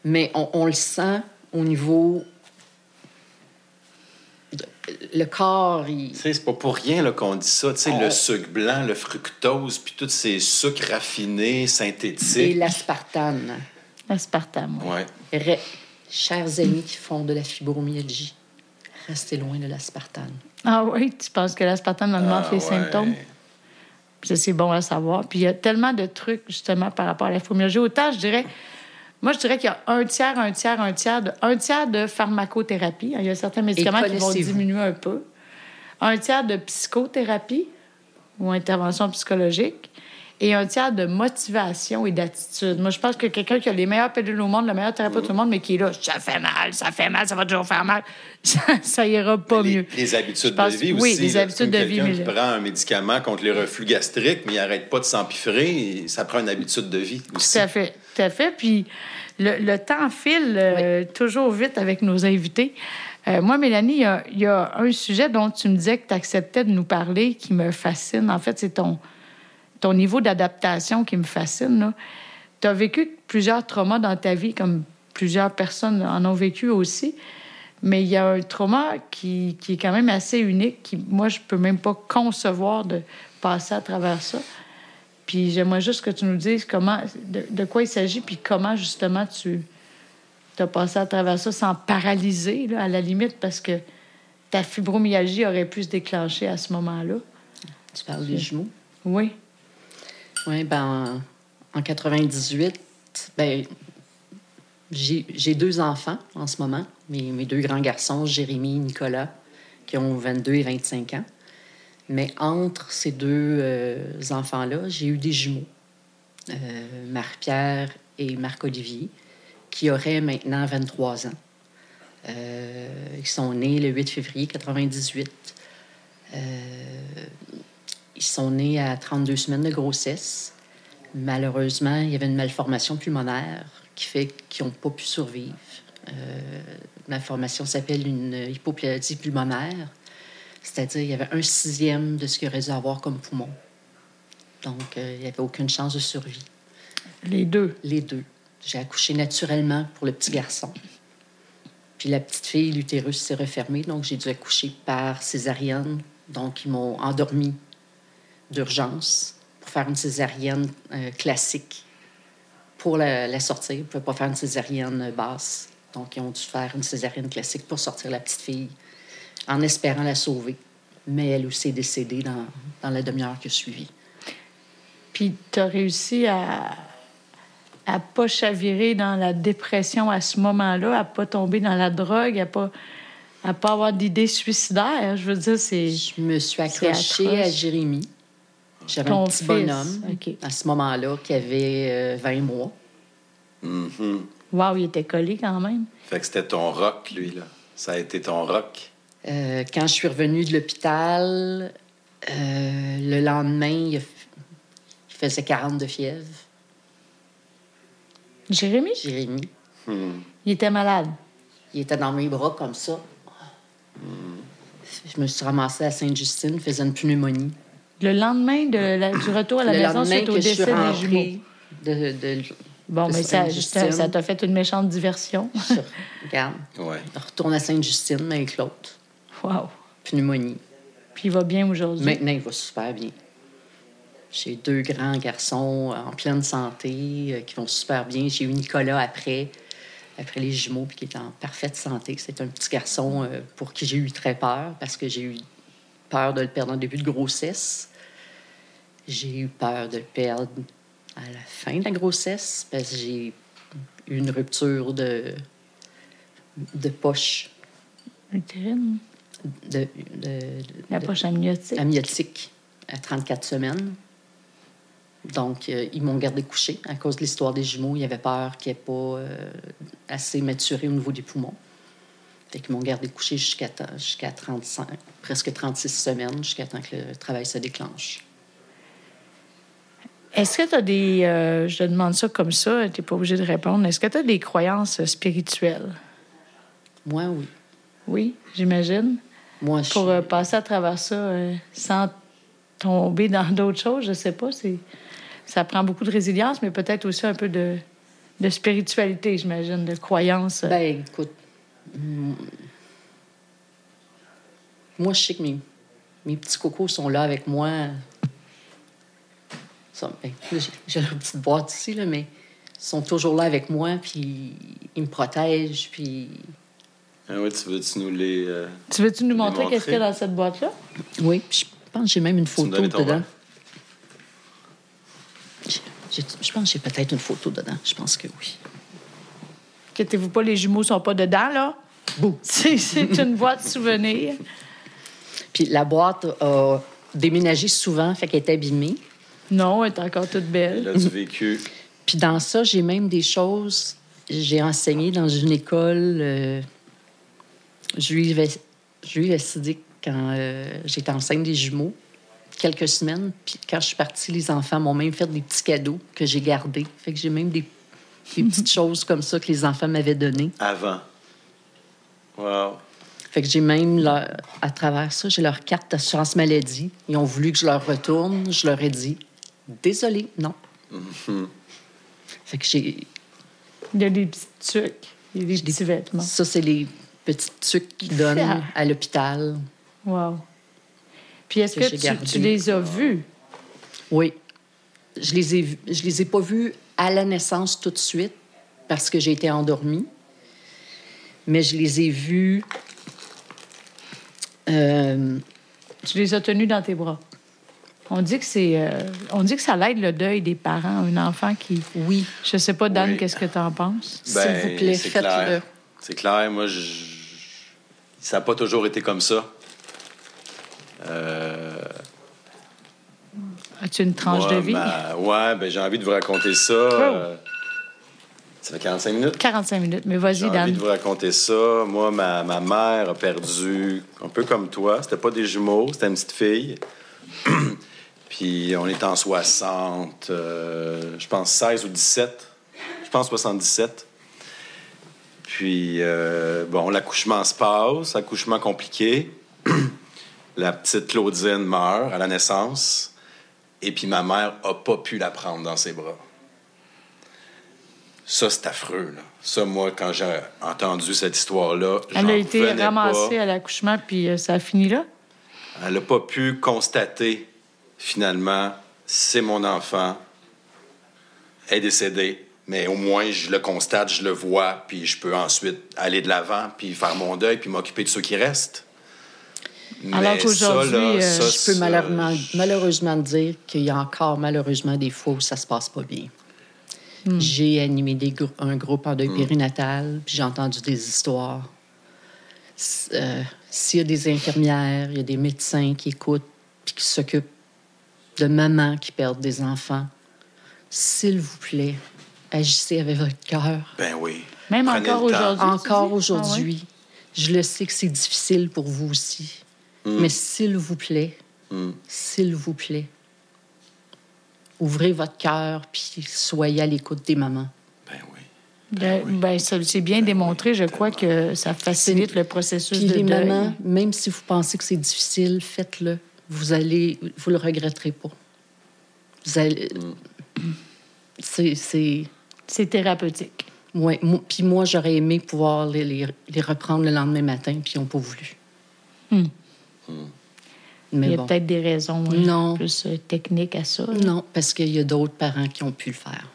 mais on, on le sent au niveau. Le corps, il. Tu sais, c'est pas pour rien là, qu'on dit ça. Tu sais, le sucre blanc, le fructose, puis tous ces sucres raffinés, Et synthétiques. l'aspartame. L'aspartame. oui. Ouais. Chers amis qui font de la fibromyalgie, restez loin de l'aspartame. Ah oui, tu penses que l'aspartame augmente Ah, les ouais. symptômes? Ça, c'est bon à savoir. Puis il y a tellement de trucs, justement, par rapport à la fibromyalgie. Autant, je dirais, moi, je dirais qu'il y a un tiers, un tiers, un tiers de, un tiers de pharmacothérapie. Il y a certains médicaments qui vont diminuer un peu. Un tiers de psychothérapie ou intervention psychologique. Et un tiers de motivation et d'attitude. Moi, je pense que quelqu'un qui a les meilleurs pédules au monde, le meilleur thérapeute au monde, mais qui est là, ça fait mal, ça fait mal, ça va toujours faire mal, ça, ça ira pas les, mieux. les habitudes pense- de vie oui, aussi. les là. habitudes de vie, Quelqu'un qui prend un médicament contre les reflux gastriques, mais il n'arrête pas de s'empiffrer, ça prend une habitude de vie aussi. Tout à fait, tout à fait. Puis le, le temps file euh, toujours vite avec nos invités. Euh, moi, Mélanie, il y a- il y, a un sujet dont tu me disais que tu acceptais de nous parler qui me fascine. En fait, c'est ton, ton niveau d'adaptation qui me fascine. Tu as vécu plusieurs traumas dans ta vie, comme plusieurs personnes en ont vécu aussi. Mais il y a un trauma qui, qui est quand même assez unique, qui, moi, je peux même pas concevoir de passer à travers ça. Puis j'aimerais juste que tu nous dises comment, de, de quoi il s'agit, puis comment justement tu as passé à travers ça sans paralyser, là, à la limite, parce que ta fibromyalgie aurait pu se déclencher à ce moment-là? Tu parles des jumeaux? Oui. Oui, ben, en 98, ben, j'ai deux enfants en ce moment, mes, mes deux grands garçons, Jérémy et Nicolas, qui ont 22 et 25 ans. Mais entre ces deux euh, enfants-là, j'ai eu des jumeaux, euh, Marie-Pierre et Marc-Olivier, qui auraient maintenant 23 ans. Euh, ils sont nés le 8 février 98. Ils sont nés à 32 semaines de grossesse. Malheureusement, il y avait une malformation pulmonaire qui fait qu'ils n'ont pas pu survivre. Euh, la malformation s'appelle une hypoplasie pulmonaire, c'est-à-dire il y avait un sixième de ce qu'il aurait dû avoir comme poumon. Donc, euh, il n'y avait aucune chance de survie. Les deux? Les deux. J'ai accouché naturellement pour le petit garçon. Puis la petite fille, l'utérus s'est refermé, donc j'ai dû accoucher par césarienne. Donc, ils m'ont endormi d'urgence pour faire une césarienne euh, classique. Pour la, la sortir, ils ne pouvaient pas faire une césarienne basse. Donc, ils ont dû faire une césarienne classique pour sortir la petite fille, en espérant la sauver. Mais elle aussi est décédée dans, dans la demi-heure qui a suivi. Puis tu as réussi à à pas chavirer dans la dépression à ce moment-là, à pas tomber dans la drogue, à pas à pas avoir d'idées suicidaires. Je veux dire, c'est Je me suis accrochée à Jérémy. J'avais Ton un petit fils, bonhomme OK. à ce moment-là qui avait euh, 20 mois. Mhm. wow, il était collé quand même. Fait que c'était ton rock, lui, là. Ça a été ton rock. Euh, quand je suis revenue de l'hôpital, euh, le lendemain, il, a f- il faisait 40 de fièvre, Jérémy, Jérémy. Hmm. il était malade. Il était dans mes bras comme ça. Je me suis ramassée à Sainte-Justine, il faisait une pneumonie. Le lendemain de la- du retour à la le maison suite au décès des jumeaux. de, de, Bon, de mais ça, t'a fait une méchante diversion. regarde, Ouais. retourne à Sainte-Justine, mais avec l'autre. Wow. Pneumonie. Puis il va bien aujourd'hui. Maintenant, il va super bien. J'ai deux grands garçons en pleine santé euh, qui vont super bien. J'ai eu Nicolas après, après les jumeaux, puis qui est en parfaite santé. C'est un petit garçon euh, pour qui j'ai eu très peur parce que j'ai eu peur de le perdre en début de grossesse. J'ai eu peur de le perdre à la fin de la grossesse parce que j'ai eu une rupture de, de poche, Utérine. de, La de- poche amniotique? amniotique à 34 semaines. Donc, euh, ils m'ont gardé couché à cause de l'histoire des jumeaux. Ils avaient peur qu'il n'y ait pas euh, assez maturé au niveau des poumons. Fait qu'ils m'ont gardé couché jusqu'à jusqu'à 35, presque 36 semaines, jusqu'à temps que le travail se déclenche. Est-ce que tu as des. euh, je te demande ça comme ça, tu n'es pas obligé de répondre. Est-ce que tu as des croyances spirituelles? Moi, oui. Oui, j'imagine. Moi, je Pour euh, passer à travers ça euh, sans tomber dans d'autres choses, je sais pas. Ça prend beaucoup de résilience, mais peut-être aussi un peu de, de spiritualité, j'imagine, de croyance. Ben, écoute, moi, je sais que mes, mes petits cocos sont là avec moi. Ça, ben, j'ai- leur petite boîte ici, là, mais ils sont toujours là avec moi, puis ils me protègent, puis... Ah oui, tu veux-tu nous les. euh, Tu veux-tu nous montrer montrer? qu'est-ce qu'il y a dans cette boîte-là? Oui, puis je pense que j'ai même une photo dedans. j'ai- Je pense que j'ai peut-être une photo dedans. Je pense que oui. Inquiétez-vous pas, les jumeaux sont pas dedans, là? C'est, c'est une boîte souvenir. Puis la boîte a déménagé souvent, fait qu'elle est abîmée. Non, elle est encore toute Elle belle. a du vécu. Puis dans ça, j'ai même des choses. J'ai enseigné dans une école euh, juive, juive assidique quand euh, j'étais enceinte des jumeaux, quelques semaines. Puis quand je suis partie, les enfants m'ont même fait des petits cadeaux que j'ai gardés. Fait que j'ai même des, des petites choses comme ça que les enfants m'avaient données. Avant. Wow. Fait que j'ai même, leur- à travers ça, j'ai leur carte d'assurance maladie. Ils ont voulu que je leur retourne. Je leur ai dit, désolé, non. Fait que j'ai, Il y a des petits trucs, il y a des J'ai des- petits vêtements. Ça, c'est les petits trucs qu'ils donnent à l'hôpital. Wow. Puis est-ce Que tu, les as vus? Oui. Je les ai, je les ai pas vus à la naissance tout de suite parce que j'ai été endormie. Mais je les ai vus Euh, Tu les as tenus dans tes bras. On dit que c'est, euh, on dit que ça l'aide le deuil des parents, un enfant qui. oui, Je sais pas, Dan, Oui. qu'est-ce que tu en penses? S'il vous plaît, Ben, c'est faites-le. clair. C'est clair. Moi, je... ça n'a pas toujours été comme ça. Euh, As-tu une tranche moi, de vie? ma- Ouais, ben, j'ai envie de vous raconter ça. euh, Ça fait 45 minutes? 45 minutes, mais J'ai vas-y, envie Dan. de vous raconter ça. Moi, ma, ma mère a perdu, un peu comme toi, c'était pas des jumeaux, c'était une petite fille. Puis on est en 60, euh, je pense 16 ou 17. Je pense 77. Puis, euh, bon, l'accouchement se passe, accouchement compliqué. la petite Claudine meurt à la naissance. Et puis ma mère a pas pu la prendre dans ses bras. Ça, c'est affreux. Là. Ça, moi, quand j'ai entendu cette histoire-là, Elle j'en a été ramassée pas. à l'accouchement, puis euh, ça a fini là? Elle n'a pas pu constater, finalement, c'est mon enfant, elle est décédée. Mais au moins, je le constate, je le vois, puis je peux ensuite aller de l'avant, puis faire mon deuil, puis m'occuper de ceux qui restent. Alors Mais qu'aujourd'hui, euh, je peux ça, malheureusement, je- malheureusement dire qu'il y a encore malheureusement des fois où ça se passe pas bien. Hmm. J'ai animé des grou- un groupe en deuil périnatal, puis j'ai entendu des histoires. Euh, S'il y a des infirmières, il y a des médecins qui écoutent, puis qui s'occupent de mamans qui perdent des enfants, s'il vous plaît, agissez avec votre cœur. Ben oui. Même Prenez encore aujourd'hui. Encore dis? aujourd'hui, je le sais que c'est difficile pour vous aussi, mais s'il vous plaît, Mm. s'il vous plaît, ouvrez votre cœur puis soyez à l'écoute des mamans. Ben oui. Ben, ben, ça c'est bien démontré. Je crois que ça facilite le processus Puis de les deuil. mamans, même si vous pensez que c'est difficile, faites-le. Vous allez, vous le regretterez pas. Vous allez, c'est, c'est, C'est thérapeutique. ouais, moi- puis moi j'aurais aimé pouvoir les, les, les reprendre le lendemain matin, puis ils n'ont pas voulu. Hmm. Il Mais y a bon, peut-être des raisons euh, Non. plus euh, techniques à ça. non, parce qu'il y a d'autres parents qui ont pu le faire.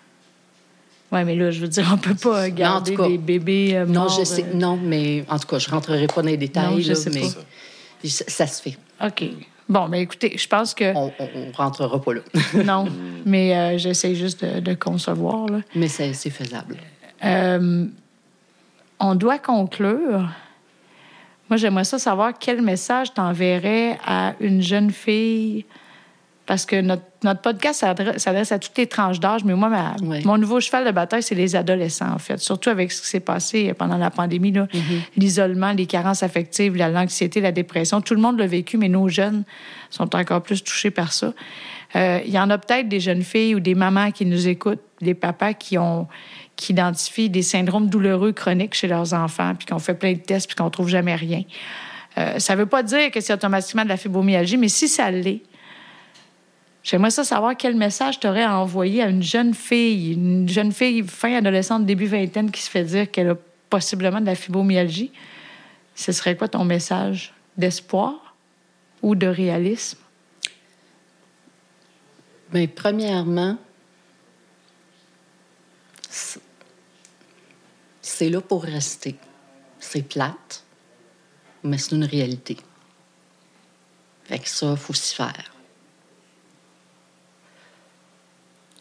Oui, mais là, je veux dire, on peut pas garder des bébés euh, Non, je sais, euh, non, mais en tout cas, je rentrerai pas dans les détails, Non, je là, sais mais pas. ça, ça se fait. OK. Bon, ben écoutez, je pense que... On, on rentrera pas là. Non, mais euh, j'essaie juste de, de concevoir. Là. mais c'est c'est faisable. Euh, on doit conclure. Moi, j'aimerais ça savoir quel message t'enverrais à une jeune fille. Parce que notre, notre podcast s'adresse à toutes les tranches d'âge, mais moi, ma- mon nouveau cheval de bataille, c'est les adolescents, en fait. Surtout avec ce qui s'est passé pendant la pandémie, là. l'isolement, les carences affectives, la- l'anxiété, la dépression. Tout le monde l'a vécu, mais nos jeunes sont encore plus touchés par ça. Euh, Il y en a peut-être des jeunes filles ou des mamans qui nous écoutent, des papas qui ont qui identifient des syndromes douloureux chroniques chez leurs enfants, puis qu'on fait plein de tests, puis qu'on trouve jamais rien. Euh, ça ne veut pas dire que c'est automatiquement de la fibromyalgie, mais si ça l'est, j'aimerais ça savoir quel message tu aurais à envoyer à une jeune fille, une jeune fille fin adolescente, début vingtaine, qui se fait dire qu'elle a possiblement de la fibromyalgie. Ce serait quoi ton message d'espoir ou de réalisme? Bien, premièrement, c'est- là pour rester. C'est plate, mais c'est une réalité. Fait que ça, il faut s'y faire.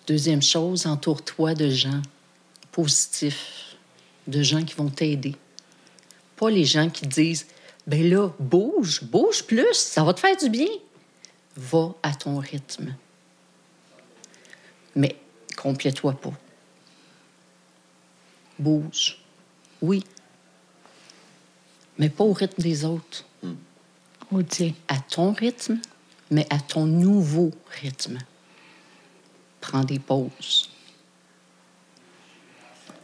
Deuxième chose, entoure-toi de gens positifs, de gens qui vont t'aider. Pas les gens qui disent ben là, bouge, bouge plus, ça va te faire du bien. Va à ton rythme. Mais complète-toi pas. Bouge. Oui. Mais pas au rythme des autres. Ou tiens, À ton rythme, mais à ton nouveau rythme. Prends des pauses.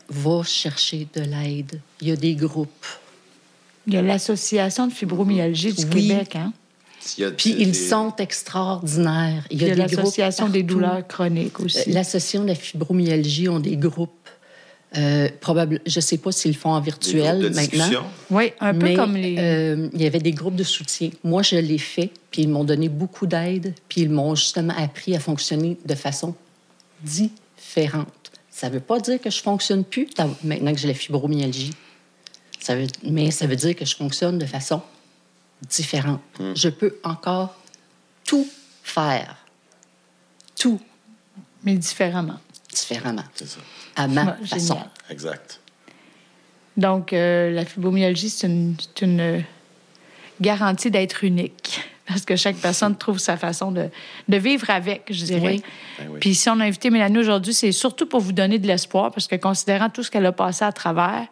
Va chercher de l'aide. Il y a des groupes. il y a l'Association de fibromyalgie du Oui. Québec, hein? Puis des- ils sont extraordinaires. Il y a des groupes l'Association des douleurs chroniques Euh, aussi. L'Association de la fibromyalgie ont des groupes. Euh, probable, je ne sais pas s'ils le font en des virtuel groupes de maintenant. Oui, un peu mais, comme les. euh, il y avait des groupes de soutien. Moi, je l'ai fait, puis ils m'ont donné beaucoup d'aide, puis ils m'ont justement appris à fonctionner de façon différente. Ça ne veut pas dire que je fonctionne plus maintenant que j'ai la fibromyalgie. Ça veut, mais ça veut dire que je fonctionne de façon différente. Je peux encore tout faire. Tout Mais différemment. Différemment. C'est ça. À ma façon. génial. Exact. Donc, euh, la fibromyalgie, c'est une, c'est une euh, garantie d'être unique. Parce que chaque personne trouve sa façon de, de vivre avec, je dirais. Oui. Ben oui. Puis si on a invité Mélanie aujourd'hui, c'est surtout pour vous donner de l'espoir, parce que considérant tout ce qu'elle a passé à travers,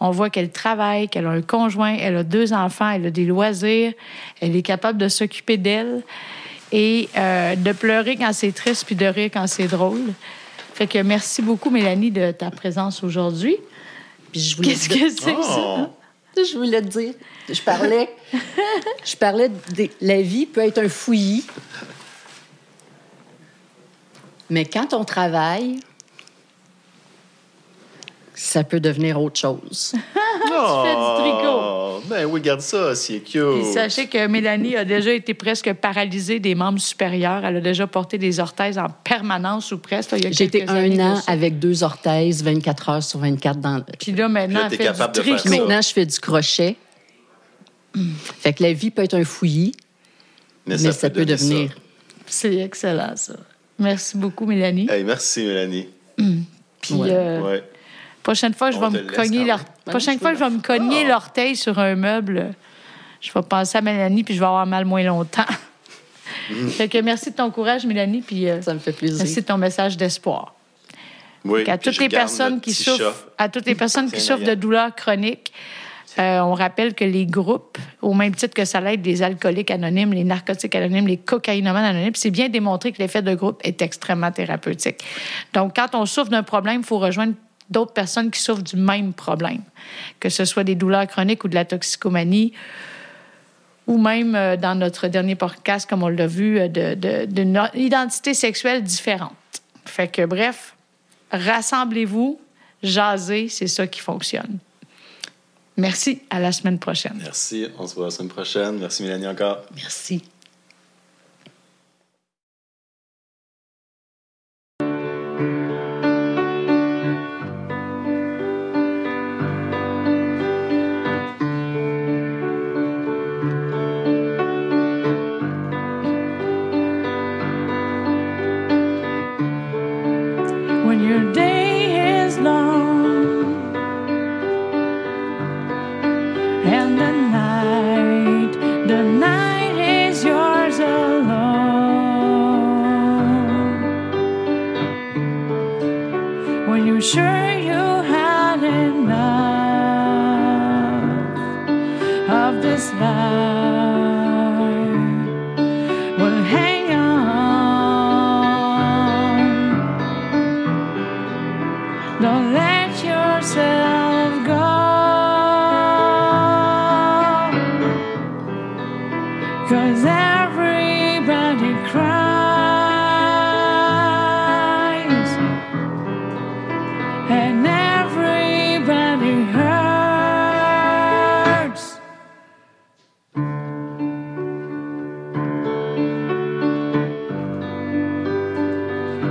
on voit qu'elle travaille, qu'elle a un conjoint, elle a deux enfants, elle a des loisirs, elle est capable de s'occuper d'elle et euh, de pleurer quand c'est triste puis de rire quand c'est drôle. Fait que merci beaucoup, Mélanie, de ta présence aujourd'hui. Puis je voulais Qu'est-ce dire- que c'est que ça? Oh! Je voulais te dire. Je parlais. je parlais de la vie peut être un fouillis. Mais quand on travaille, ça peut devenir autre chose. fais du tricot. Oh, Ben oui, garde ça, c'est cute. Puis sachez que Mélanie a déjà été presque paralysée des membres supérieurs. Elle a déjà porté des orthèses en permanence ou presque. là, il y a J'ai été quelques années un an avec deux orthèses, 24 heures sur 24 dans. Puis là, maintenant, Puis là, elle t'es fait capable du de faire tricot. Maintenant, je fais du crochet. Fait que la vie peut être un fouillis, mais ça, peut devenir. C'est excellent, ça. Merci beaucoup, Mélanie. Hey, merci, Mélanie. Puis, Ouais. euh, Ouais. Prochaine fois, je vais me cogner même. prochaine fois, je vais me cogner Ah. l'orteil sur un meuble. Je vais penser à Mélanie, puis je vais avoir mal moins longtemps. Fait que merci de ton courage, Mélanie, puis euh, Ça me fait plaisir. merci de ton message d'espoir. Oui. à toutes les personnes qui souffrent, à toutes les personnes qui souffrent de douleurs chroniques, euh, on rappelle que les groupes, au même titre que ça l'aide les alcooliques anonymes, les narcotiques anonymes, les cocaïnomanes anonymes, c'est bien démontré que l'effet de groupe est extrêmement thérapeutique. Donc, quand on souffre d'un problème, il faut rejoindre d'autres personnes qui souffrent du même problème, que ce soit des douleurs chroniques ou de la toxicomanie, ou même euh, dans notre dernier podcast, comme on l'a vu, euh, de, de- d'une identité sexuelle différente. Fait que, bref, rassemblez-vous, jasez, c'est ça qui fonctionne. Merci, à la semaine prochaine. Merci. On se voit la semaine prochaine. Merci, Mélanie, encore. Merci.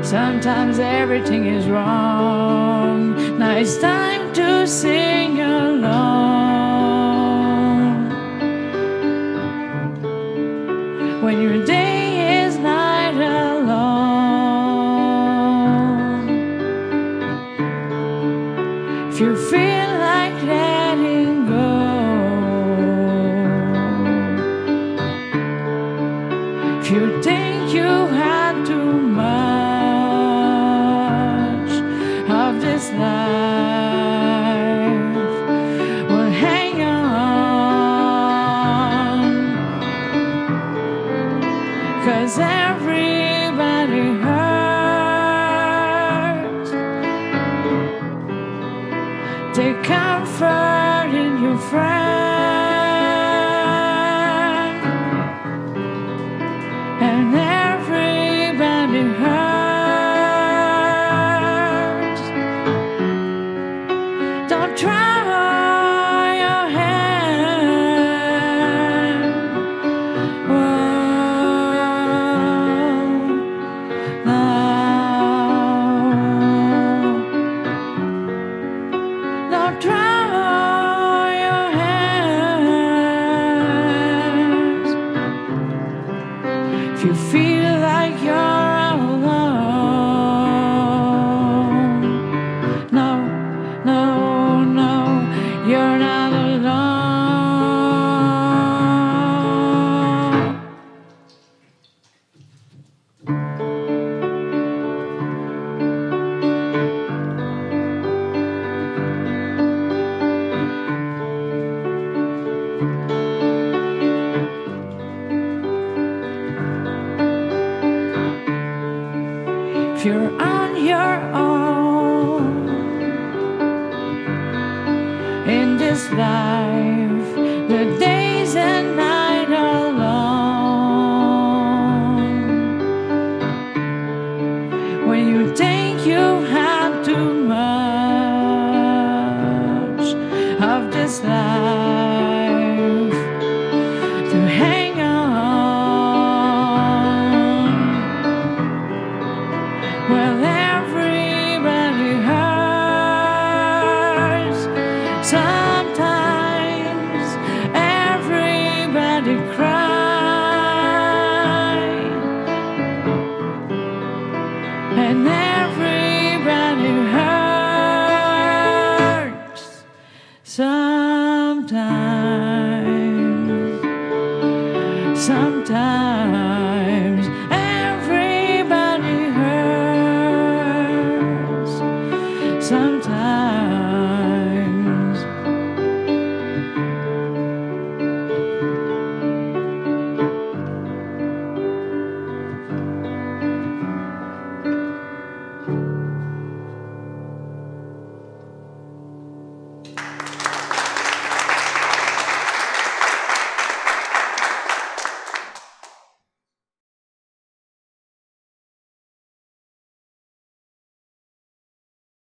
Sometimes everything is wrong. Now it's time to sing along.